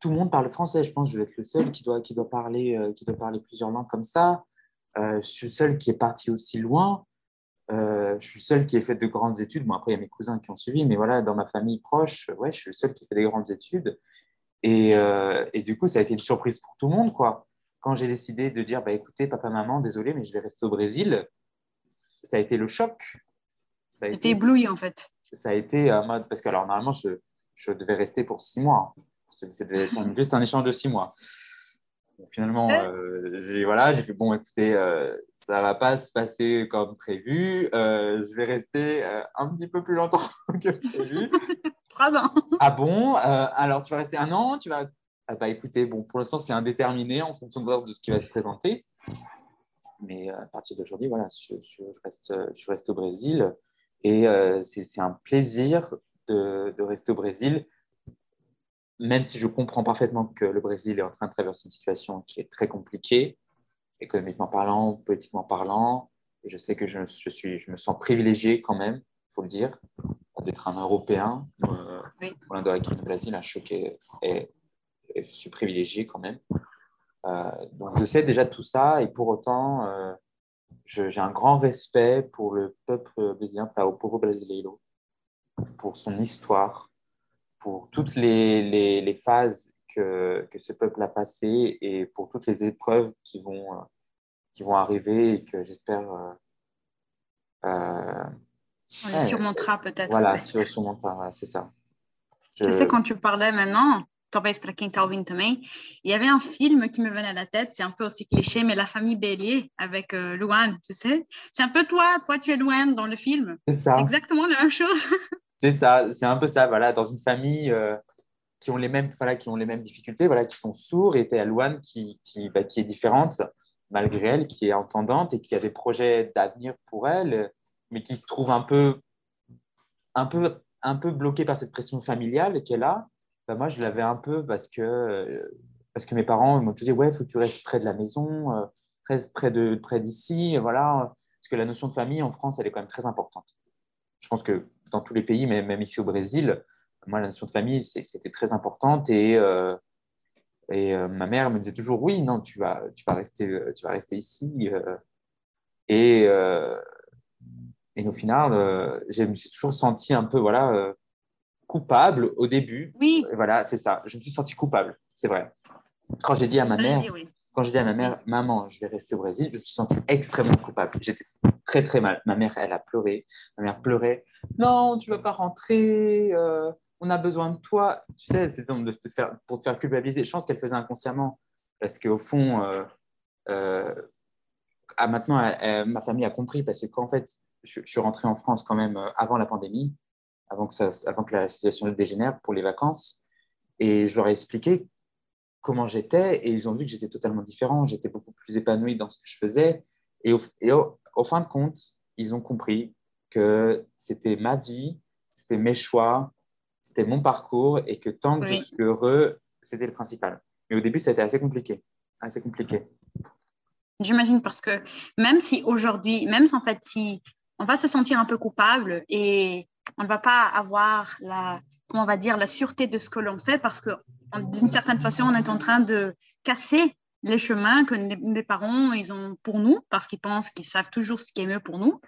tout le monde parle français. Je pense que je vais être le seul qui doit, qui doit, parler, qui doit parler plusieurs langues comme ça. je suis le seul qui est parti aussi loin. je suis le seul qui ait fait de grandes études. Bon, après, il y a mes cousins qui ont suivi, mais voilà, dans ma famille proche, ouais, je suis le seul qui fait des grandes études. Et, et, du coup, ça a été une surprise pour tout le monde, quoi. Quand j'ai décidé de dire, bah, écoutez, papa, maman, désolé, mais je vais rester au Brésil, ça a été le choc. J'étais ébloui en fait. Ça a été en mode, parce que alors normalement, je, je devais rester pour six mois. C'était juste un échange de six mois. finalement, euh, j'ai voilà, j'ai fait bon, écoutez, euh, ça va pas se passer comme prévu. Euh, je vais rester euh, un petit peu plus longtemps que prévu. Trois ans. Ah bon Alors, tu vas rester un an Tu vas ah bah écoutez, bon, pour l'instant, c'est indéterminé en fonction de, ce qui va se présenter. Mais à partir d'aujourd'hui, voilà, je, reste, je reste au Brésil et c'est un plaisir de, de, rester au Brésil, même si je comprends parfaitement que le Brésil est en train de traverser une situation qui est très compliquée, économiquement parlant, politiquement parlant. Et je sais que je, je, suis, je me sens privilégié quand même, il faut le dire, d'être un Européen. Euh, oui. Pour Brésil, un choc et, je suis privilégié quand même. Euh, donc je sais déjà tout ça et pour autant, euh, j'ai un grand respect pour le peuple brésilien, brasileiro, pour son histoire, pour toutes les, les, les phases que, que, ce peuple a passées et pour toutes les épreuves qui vont, qui vont arriver et que j'espère. Euh, on les surmontera peut-être. Voilà, sur, surmontera, c'est ça. Je... sais, quand tu parlais maintenant, talvez para quem está ouvindo também, il y avait un film qui me venait à la tête, c'est un peu aussi cliché, mais La famille Bélier avec euh, Louane, tu sais. C'est un peu toi, toi tu es Louane dans le film. C'est ça. C'est exactement la même chose. c'est ça, c'est un peu ça, voilà, dans une famille euh, qui, ont les mêmes, voilà, qui ont les mêmes difficultés, voilà, qui sont sourds, et tu as qui, qui, bah, qui est différente malgré elle, qui est entendante et qui a des projets d'avenir pour elle, mais qui se trouve un peu, un peu, un peu bloquée par cette pression familiale qu'elle a. Bah, moi, je l'avais un peu parce que, parce que mes parents m'ont dit Ouais, il faut que tu restes près de la maison, euh, reste près de près d'ici. Voilà. Parce que la notion de famille en France, elle est quand même très importante. Je pense que dans tous les pays, mais même ici au Brésil, moi, la notion de famille, c'était très importante. Et, euh, et euh, ma mère me disait toujours oui, non, tu vas, tu vas, rester, tu vas rester ici. Euh. et, euh, et au final, je me suis toujours senti un peu voilà, coupable au début. Oui. voilà, c'est ça. Je me suis senti coupable, c'est vrai. Quand j'ai dit à ma mère, quand j'ai dit à ma mère, maman, je vais rester au Brésil, je me suis senti extrêmement coupable. J'étais très très mal. Ma mère, elle a pleuré. Ma mère pleurait. Non, tu vas pas rentrer on a besoin de toi. Tu sais, c'est de te faire, pour te faire culpabiliser. Je pense qu'elle faisait inconsciemment parce qu'au fond, euh, euh, ah, maintenant, ma famille a compris parce que qu'en fait, je, suis rentré en France quand même euh, avant la pandémie, avant que, ça, avant que la situation dégénère pour les vacances. Et je leur ai expliqué comment j'étais et ils ont vu que j'étais totalement différent. J'étais beaucoup plus épanoui dans ce que je faisais. Et au fin de compte, ils ont compris que c'était ma vie, c'était mes choix, c'était mon parcours et que tant que je suis heureux, c'était le principal. Mais au début, ça a été assez compliqué. Assez compliqué. J'imagine parce que même si aujourd'hui, même si en fait, si on va se sentir un peu coupable et on ne va pas avoir la, comment on va dire, la sûreté de ce que l'on fait parce que d'une certaine façon, on est en train de casser les chemins que les parents ils ont pour nous parce qu'ils pensent qu'ils savent toujours ce qui est mieux pour nous.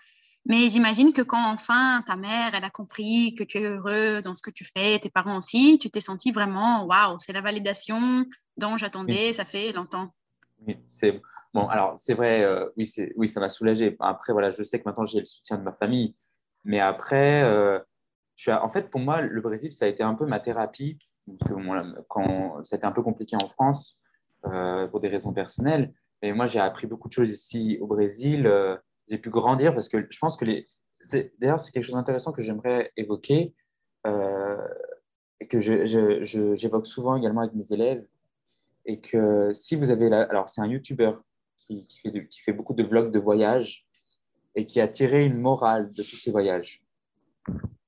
Mais j'imagine que quand enfin ta mère, elle a compris que tu es heureux dans ce que tu fais, tes parents aussi, tu t'es senti vraiment, waouh, c'est la validation dont j'attendais, ça fait longtemps. Oui, c'est bon. Alors c'est vrai, euh, oui, oui, ça m'a soulagé. Après, voilà, je sais que maintenant j'ai le soutien de ma famille, mais après, euh, je en fait, pour moi, le Brésil, ça a été un peu ma thérapie, parce que quand ça a été un peu compliqué en France euh, pour des raisons personnelles, mais moi j'ai appris beaucoup de choses ici au Brésil j'ai pu grandir parce que je pense que les. D'ailleurs, c'est quelque chose d'intéressant que j'aimerais évoquer euh, que j'évoque souvent également avec mes élèves. Et que si vous avez. Alors, c'est un YouTuber qui, fait qui fait beaucoup de vlogs de voyage et qui a tiré une morale de tous ces voyages.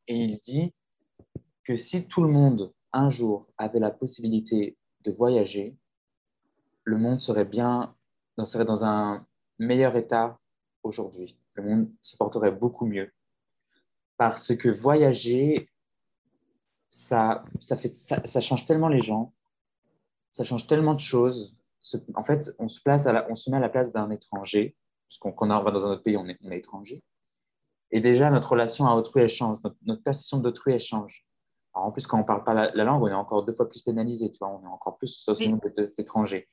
Et il dit que si tout le monde, un jour, avait la possibilité de voyager, le monde serait bien, serait dans un meilleur état aujourd'hui. Le monde se porterait beaucoup mieux. Parce que voyager, ça, ça, fait, ça, change tellement les gens, ça change tellement de choses. En fait, on se, place on se met à la place d'un étranger, parce qu'on on va dans un autre pays, on est, on est, étranger. Et déjà, notre relation à autrui, elle change, notre, notre perception d'autrui, elle change. en plus, quand on ne parle pas la, langue, on est encore deux fois plus pénalisé, tu vois, on est encore plus monde d'étrangers.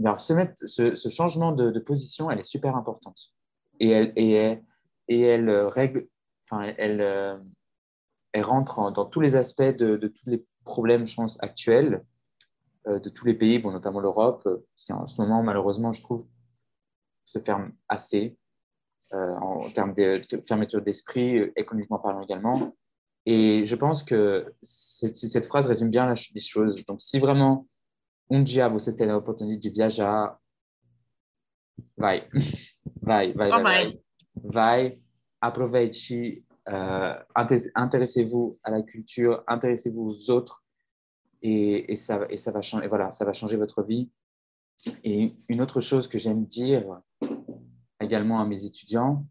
Alors, ce, ce, ce, changement de, de, position, elle est super importante et elle, et et elle euh, règle, enfin, elle, euh, elle rentre dans tous les aspects de, de, tous les problèmes, je pense, actuels euh, de tous les pays, bon, notamment l'Europe, qui en ce moment, malheureusement, je trouve, se ferme assez en termes de fermeture d'esprit, économiquement parlant également. Et je pense que cette, cette phrase résume bien les choses. Donc, si vraiment um dia você ter a oportunidade de viajar, vai. vai, vai, vai, vai. Vai, aproveite, euh, intéressez-vous à la culture, intéressez-vous aux autres et, et, ça, et, ça va changer, et voilà, ça va changer votre vie. Et une autre chose que j'aime dire également à mes étudiants,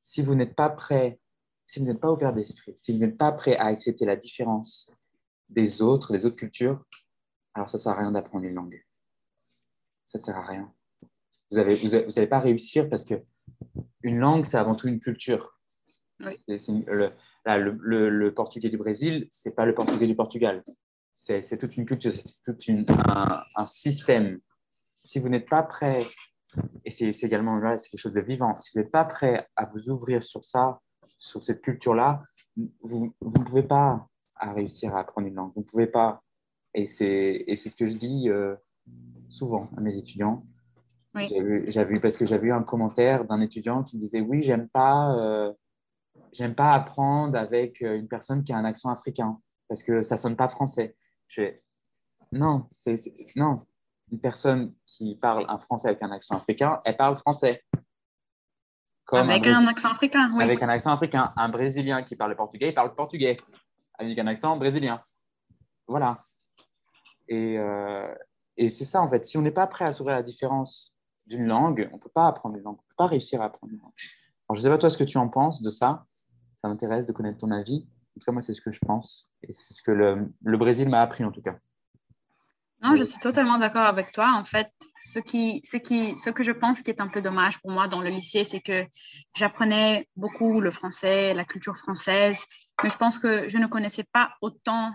si vous n'êtes pas prêt, si vous n'êtes pas ouvert d'esprit, si vous n'êtes pas prêt à accepter la différence des autres, des autres cultures, alors ça ne sert à rien d'apprendre une langue. Ça ne sert à rien. Vous n'allez vous, vous pas réussir parce que une langue, c'est avant tout une culture. le, le, le, portugais du Brésil, c'est pas le portugais du Portugal. C'est toute une culture, c'est tout un, un, système. Si vous n'êtes pas prêt, et c'est également là, c'est quelque chose de vivant, si vous n'êtes pas prêt à vous ouvrir sur ça, sur cette culture-là, vous ne pouvez pas réussir à apprendre une langue. Vous ne pouvez pas. Et c'est ce que je dis euh, souvent à mes étudiants. J'ai vu, parce que j'avais eu un commentaire d'un étudiant qui me disait Oui, j'aime pas, euh, j'aime pas apprendre avec euh, une personne qui a un accent africain parce que ça sonne pas français. Je fais, non, c'est non. Une personne qui parle un français avec un accent africain, elle parle français. avec un, accent africain, oui. Avec un accent africain. Un Brésilien qui parle portugais, il parle portugais avec un accent brésilien. Voilà. Et, euh, et c'est ça, en fait. Si on n'est pas prêt à s'ouvrir la différence d'une langue, on ne peut pas apprendre une langue. On ne peut pas réussir à apprendre une langue. Alors, je ne sais pas toi ce que tu en penses de ça. Ça m'intéresse de connaître ton avis. En tout cas, moi, c'est ce que je pense. Et c'est ce que le, le Brésil m'a appris, en tout cas. Non, je suis totalement d'accord avec toi. En fait, ce, qui, ce, qui, ce que je pense qui est un peu dommage pour moi dans le lycée, c'est que j'apprenais beaucoup le français, la culture française, mais je pense que je ne connaissais pas autant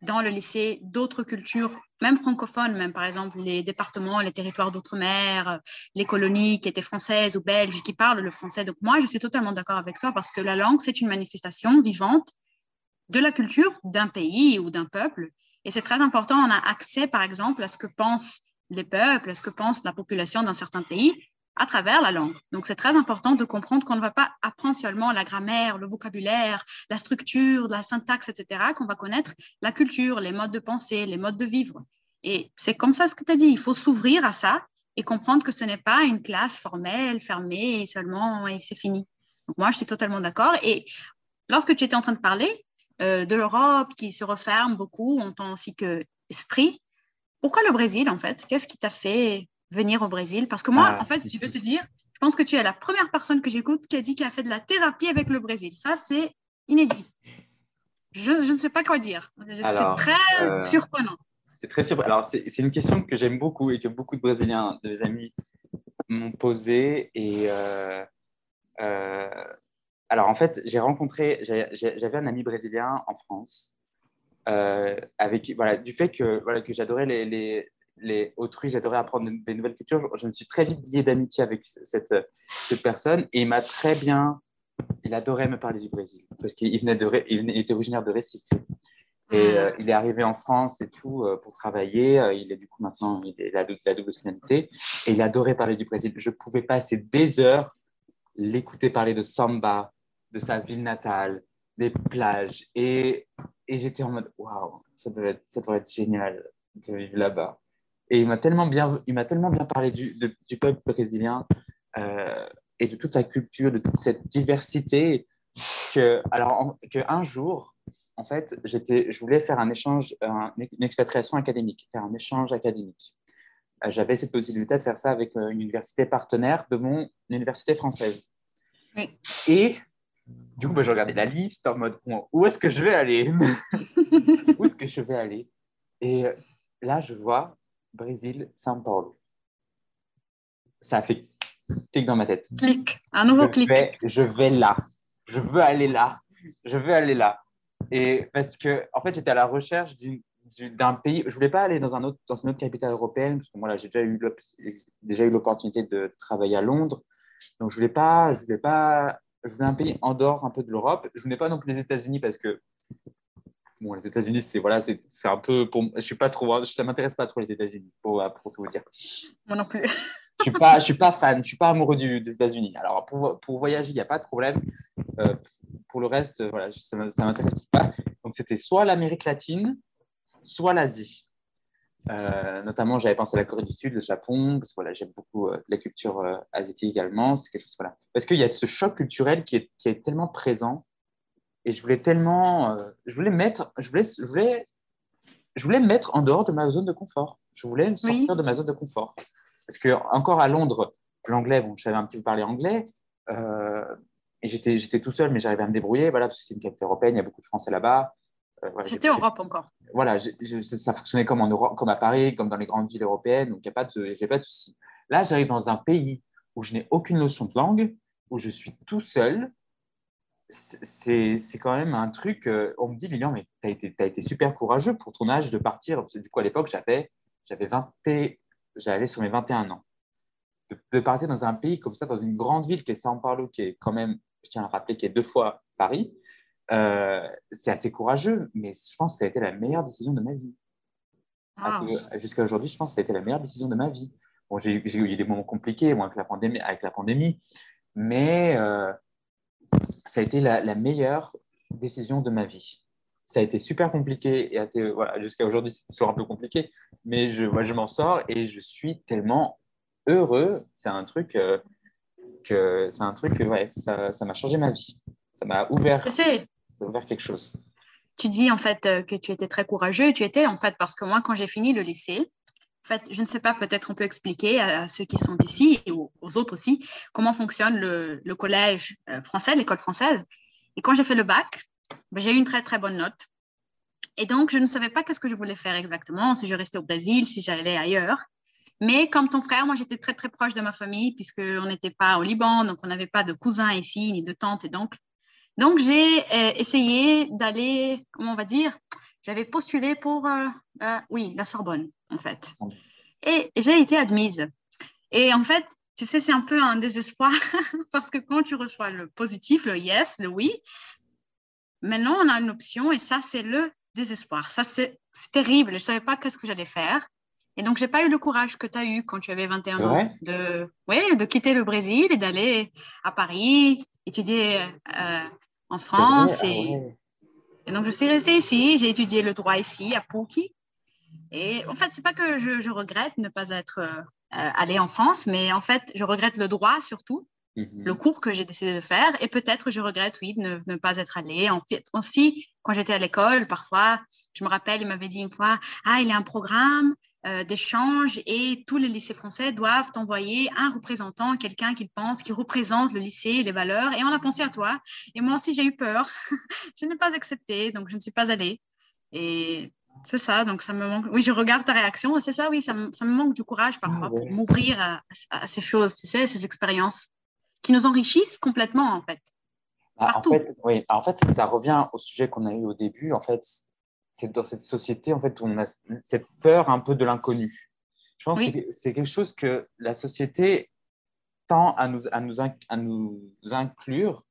dans le lycée d'autres cultures, même francophones, même par exemple les départements, les territoires d'outre-mer, les colonies qui étaient françaises ou belges, qui parlent le français. Donc moi, je suis totalement d'accord avec toi parce que la langue, c'est une manifestation vivante de la culture d'un pays ou d'un peuple. Et c'est très important, on a accès, par exemple, à ce que pensent les peuples, à ce que pense la population d'un certain pays à travers la langue. Donc, c'est très important de comprendre qu'on ne va pas apprendre seulement la grammaire, le vocabulaire, la structure, la syntaxe, etc., qu'on va connaître la culture, les modes de pensée, les modes de vivre. Et c'est comme ça ce que tu as dit, il faut s'ouvrir à ça et comprendre que ce n'est pas une classe formelle, fermée, seulement, et c'est fini. Donc, moi, je suis totalement d'accord. Et lorsque tu étais en train de parler euh, de l'Europe qui se referme beaucoup en tant aussi que esprit, pourquoi le Brésil, en fait? Qu'est-ce qui t'a fait venir au Brésil? Parce que moi, ah. en fait, je veux te dire, je pense que tu es la première personne que j'écoute qui a dit qu'elle a fait de la thérapie avec le Brésil. Ça, c'est inédit. Je, ne sais pas quoi dire. C'est très euh, surprenant. C'est très surprenant. Alors, c'est une question que j'aime beaucoup et que beaucoup de Brésiliens, de mes amis, m'ont posée. Et euh, euh, alors, en fait, j'ai rencontré, j'avais un ami brésilien en France. avec voilà du fait que voilà que j'adorais les, les, les autrui, j'adorais apprendre des nouvelles cultures. Je me suis très vite lié d'amitié avec cette, cette personne et il m'a très bien, il adorait me parler du Brésil parce qu'il venait de, il était originaire de Recife. Et ah. euh, il est arrivé en France et tout euh, pour travailler. Euh, il est du coup maintenant, il a la double nationalité. Et il adorait parler du Brésil. Je pouvais passer des heures l'écouter parler de samba, de sa ville natale, des plages. Et, et j'étais en mode, waouh, ça, ça devrait être génial de vivre là-bas. Et il m'a tellement bien, il m'a tellement bien parlé du, du peuple brésilien euh, et de toute sa culture, de toute cette diversité que, alors, que un jour, en fait, j'étais, je voulais faire un échange, une expatriation académique, faire un échange académique. Euh, j'avais cette possibilité de faire ça avec euh, une université partenaire de mon université française. Et du coup, bah, je regardais la liste en mode où est-ce que je vais aller Où est-ce que je vais aller Et là, je vois Brésil, São Paulo. Ça a fait clic dans ma tête. Clic, un nouveau je clic. Vais, je vais là. Je veux aller là. Je veux aller là. Et parce que, en fait, j'étais à la recherche d'un pays. Je voulais pas aller dans, un autre, dans une autre capitale européenne, parce que moi, j'ai déjà eu, déjà eu l'opportunité de travailler à Londres. Donc, je voulais pas, je voulais pas, je voulais un pays en dehors un peu de l'Europe. Je voulais pas non plus les États-Unis parce que bon, les États-Unis, c'est voilà, c'est un peu pour, je suis pas trop, ça m'intéresse pas trop les États-Unis pour, pour tout vous dire. Moi non plus. je suis pas, je suis pas fan, je suis pas amoureux du, des États-Unis. Alors pour, pour voyager, il n'y a pas de problème. Euh, pour le reste, voilà, ça, ça m'intéresse pas. Donc c'était soit l'Amérique latine, soit l'Asie. Euh, notamment, j'avais pensé à la Corée du Sud, le Japon, parce que voilà, j'aime beaucoup la culture asiatique également. C'est quelque chose, voilà. Parce qu'il y a ce choc culturel qui est, qui est tellement présent. Et je voulais tellement. je voulais mettre. Je voulais, je, voulais, je voulais me mettre en dehors de ma zone de confort. Je voulais sortir de ma zone de confort. Parce que, encore à Londres, l'anglais, bon, je savais un petit peu parler anglais. Euh, et j'étais, j'étais tout seul, mais j'arrivais à me débrouiller, voilà, parce que c'est une capitale européenne, il y a beaucoup de Français là-bas. Euh, C'était Europe encore. Voilà, ça fonctionnait comme, en Europe, comme à Paris, comme dans les grandes villes européennes, donc il n'y a pas de, pas de souci. Là, j'arrive dans un pays où je n'ai aucune notion de langue, où je suis tout seul. C'est, quand même un truc. Euh, on me dit, Lilian, mais tu as été, as été super courageux pour ton âge de partir. Du coup, à l'époque, j'avais, j'avais 20 j'allais sur mes 21 ans. De, partir dans un pays comme ça, dans une grande ville qui est São Paulo, qui est quand même, je tiens à rappeler, qui est deux fois Paris, euh, c'est assez courageux, mais je pense que ça a été la meilleure décision de ma vie. Ah. Jusqu'à aujourd'hui, je pense que ça a été la meilleure décision de ma vie. Bon, j'ai eu des moments compliqués moi, avec, la pandémie, avec la pandémie, mais euh, ça a été la, la, meilleure décision de ma vie ça a été super compliqué et voilà, jusqu'à aujourd'hui, c'est toujours un peu compliqué, mais je, moi, je m'en sors et je suis tellement heureux. C'est un truc euh, que, c'est un truc que, ouais, ça, ça m'a changé ma vie. Ça m'a ouvert, quelque chose. Tu dis en fait euh, que tu étais très courageux. Tu étais en fait parce que moi, quand j'ai fini le lycée, en fait, je ne sais pas, peut-être on peut expliquer à, ceux qui sont ici et aux, autres aussi comment fonctionne le, le collège euh, français, l'école française. Et quand j'ai fait le bac, ben, j'ai eu une très, très bonne note. Et donc, je ne savais pas qu'est-ce que je voulais faire exactement, si je restais au Brésil, si j'allais ailleurs. Mais comme ton frère, moi, j'étais très, très proche de ma famille, puisqu'on n'était pas au Liban, donc on n'avait pas de cousins ici, ni de tantes et d'oncles. Donc, j'ai euh, essayé d'aller, comment on va dire, j'avais postulé pour, euh, euh, oui, la Sorbonne, en fait. Et j'ai été admise. Et en fait, tu sais, c'est un peu un désespoir, parce que quand tu reçois le positif, le yes, le oui, Maintenant, on a une option et ça, c'est le désespoir. Ça, c'est terrible. Je ne savais pas qu'est-ce que j'allais faire. Et donc, je n'ai pas eu le courage que tu as eu quand tu avais 21 ans de, ouais, de quitter le Brésil et d'aller à Paris, étudier euh, en France. Ah et, donc, je suis restée ici. J'ai étudié le droit ici, à Pouki. Et en fait, ce n'est pas que je, regrette ne pas être euh, allée en France, mais en fait, je regrette le droit surtout Mhm. le cours que j'ai décidé de faire. Et peut-être je regrette, oui, de ne, pas être allée. En fait, aussi, quand j'étais à l'école, parfois, je me rappelle, il m'avait dit une fois, ah, il y a un programme d'échange et tous les lycées français doivent envoyer un représentant, quelqu'un qu'ils pensent qui représente le lycée, les valeurs. Et on a pensé à toi. Et moi aussi, j'ai eu peur. je n'ai pas accepté, donc je ne suis pas allée. Et c'est ça, donc ça me manque. Oui, je regarde ta réaction, c'est ça, oui, ça me, ça me, manque du courage parfois ah pour m'ouvrir à, à, ces choses, tu sais, ces expériences qui nous enrichissent complètement, en fait. Bah, en fait, oui, en fait, ça revient au sujet qu'on a eu au début. En fait, c'est dans cette société, en fait, on a cette peur un peu de l'inconnu. Je pense que c'est quelque chose que la société tend à nous, à nous, à nous inclure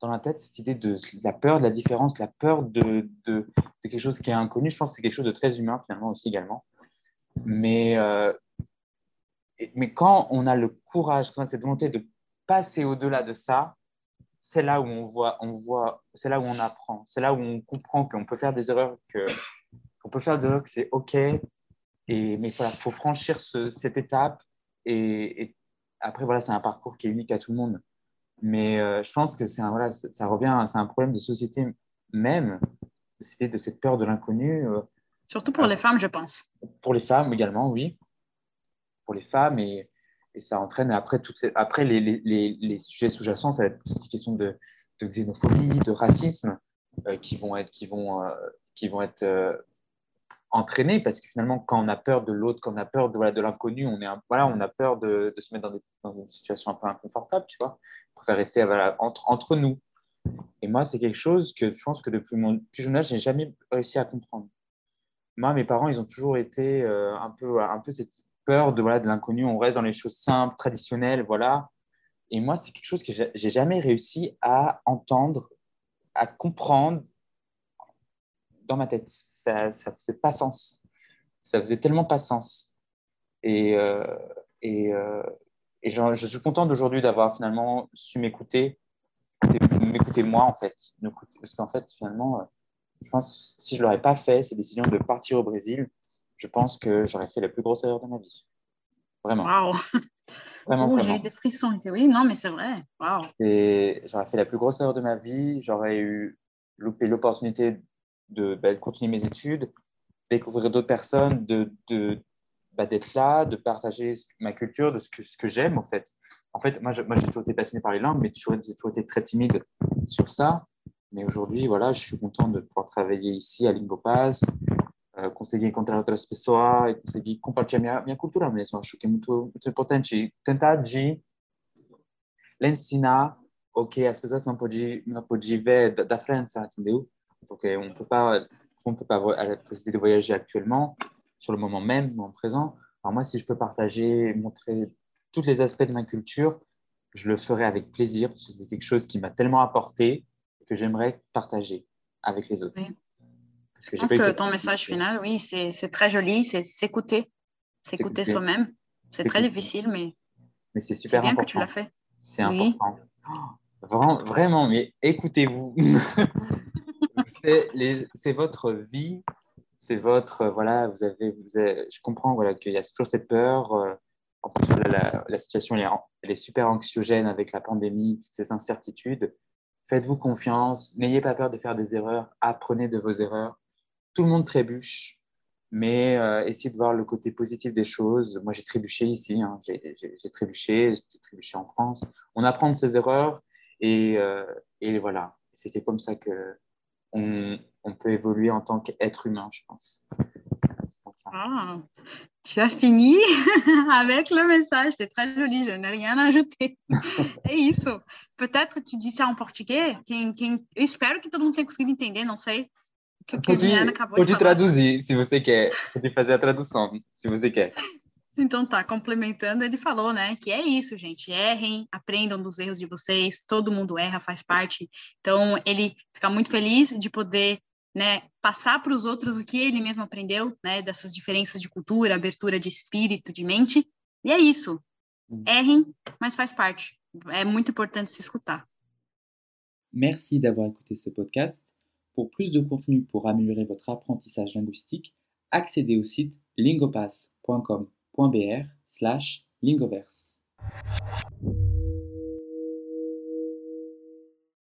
dans la tête, cette idée de la peur de la différence, la peur de, de, quelque chose qui est inconnu. Je pense que c'est quelque chose de très humain, finalement, aussi également. Mais, euh, mais quand on a le courage, quand on a cette volonté de passer au-delà de ça, c'est là où on voit, on voit, c'est là où on apprend, c'est là où on comprend qu'on peut faire des erreurs, que qu'on peut faire des erreurs, que c'est ok, et mais voilà, faut franchir cette étape, et, après voilà, c'est un parcours qui est unique à tout le monde. Mais euh, je pense que c'est un, voilà, ça revient, c'est un problème de société même, c'était de cette peur de l'inconnu. Euh, Surtout pour les femmes, je pense. Pour les femmes également, oui. Pour les femmes et et ça entraîne après, toutes les, après les, les, les sujets sous-jacents, ça va être toutes ces questions de, de xénophobie, de racisme euh, qui vont être, qui vont, euh, qui vont être euh, entraînés parce que finalement, quand on a peur de l'autre, quand on a peur de, voilà, l'inconnu, on, voilà, on a peur de, de se mettre dans des, dans des, situations un peu inconfortables, tu vois. On préfère rester entre, entre nous. Et moi, c'est quelque chose que je pense que depuis mon plus jeune âge, je n'ai jamais réussi à comprendre. Moi, mes parents, ils ont toujours été un, peu, un peu cette peur de voilà de l'inconnu, on reste dans les choses simples, traditionnelles, voilà. Et moi, c'est quelque chose que j'ai jamais réussi à entendre, à comprendre dans ma tête. Ça, ça faisait pas sens. Ça faisait tellement pas sens. Et, euh, et, euh, et je, suis content d'aujourd'hui d'avoir finalement su m'écouter, m'écouter moi en fait. Parce qu'en fait, finalement, euh, je pense si je l'aurais pas fait, cette décision de partir au Brésil, je pense que j'aurais fait la plus grosse erreur de ma vie. Vraiment. Waouh! Vraiment, J'ai eu des frissons ici. Oui, non, mais c'est vrai. Et j'aurais fait la plus grosse erreur de ma vie. J'aurais eu loupé l'opportunité de, bah, de continuer mes études, découvrir d'autres personnes, de, de, bah, d'être là, de partager ma culture, de ce que, ce que j'aime en fait. En fait, moi, j'ai toujours été passionné par les langues, mais j'ai toujours été très timide sur ça. Mais aujourd'hui, voilà, je suis content de pouvoir travailler ici à Lingopass, uh, conseguir encontrar outras pessoas e conseguir compartilhar minha, minha cultura mesmo. Acho que é muito, muito importante tentar de ensinar o que as pessoas não podiam não podiam ver da, da França, entendeu? Porque on peut pas on peut pas avoir la possibilité de voyager actuellement sur le moment même, le présent. Alors moi, si je peux partager, montrer tous les aspects de ma culture, je le ferai avec plaisir parce que c'est quelque chose qui m'a tellement apporté que j'aimerais partager avec les autres. Oui. Parce que Je pense que ton message final, oui, c'est très joli, c'est s'écouter, s'écouter soi-même. C'est très difficile, mais Mais c'est super bien important. que tu l'as fait. C'est Oui. important. Oh, Vraiment, vraiment, mais écoutez-vous. c'est votre vie, c'est votre voilà. Vous avez, vous avez- je comprends voilà qu'il y a toujours cette peur. euh, en plus, la, la situation elle est, en- elle est super anxiogène avec la pandémie, toutes ces incertitudes. Faites-vous confiance. N'ayez pas peur de faire des erreurs. Apprenez de vos erreurs. Tout le monde trébuche, mais euh, essayez de voir le côté positif des choses. Moi, j'ai trébuché ici. hein. J'ai trébuché. J'ai trébuché en France on apprend de ses erreurs et, euh, et voilà, c'était comme ça que on, on peut évoluer en tant qu'être humain, je pense. Ah, tu as fini avec le message, c'est très joli, je n'ai rien à ajouter. É isso. Peut-être tu dis ça en português, quem, quem, eu espero que todo mundo tenha conseguido entender, não sei que, a Liana acabou de falar. traduzir, se você quer. Pode fazer a tradução, se você quer. Então tá, complementando, ele falou, né, que é isso, gente, errem, aprendam dos erros de vocês, todo mundo erra, faz parte. Então, ele fica muito feliz de poder, né, passar para os outros o que ele mesmo aprendeu, né, dessas diferenças de cultura, abertura de espírito, de mente. E é isso. Hum. Errem, mas faz parte. É muito importante se escutar. Merci d'avoir écouté ce podcast. Pour plus de contenu pour améliorer votre apprentissage linguistique, accédez au site lingopass.com.br slash lingoverse.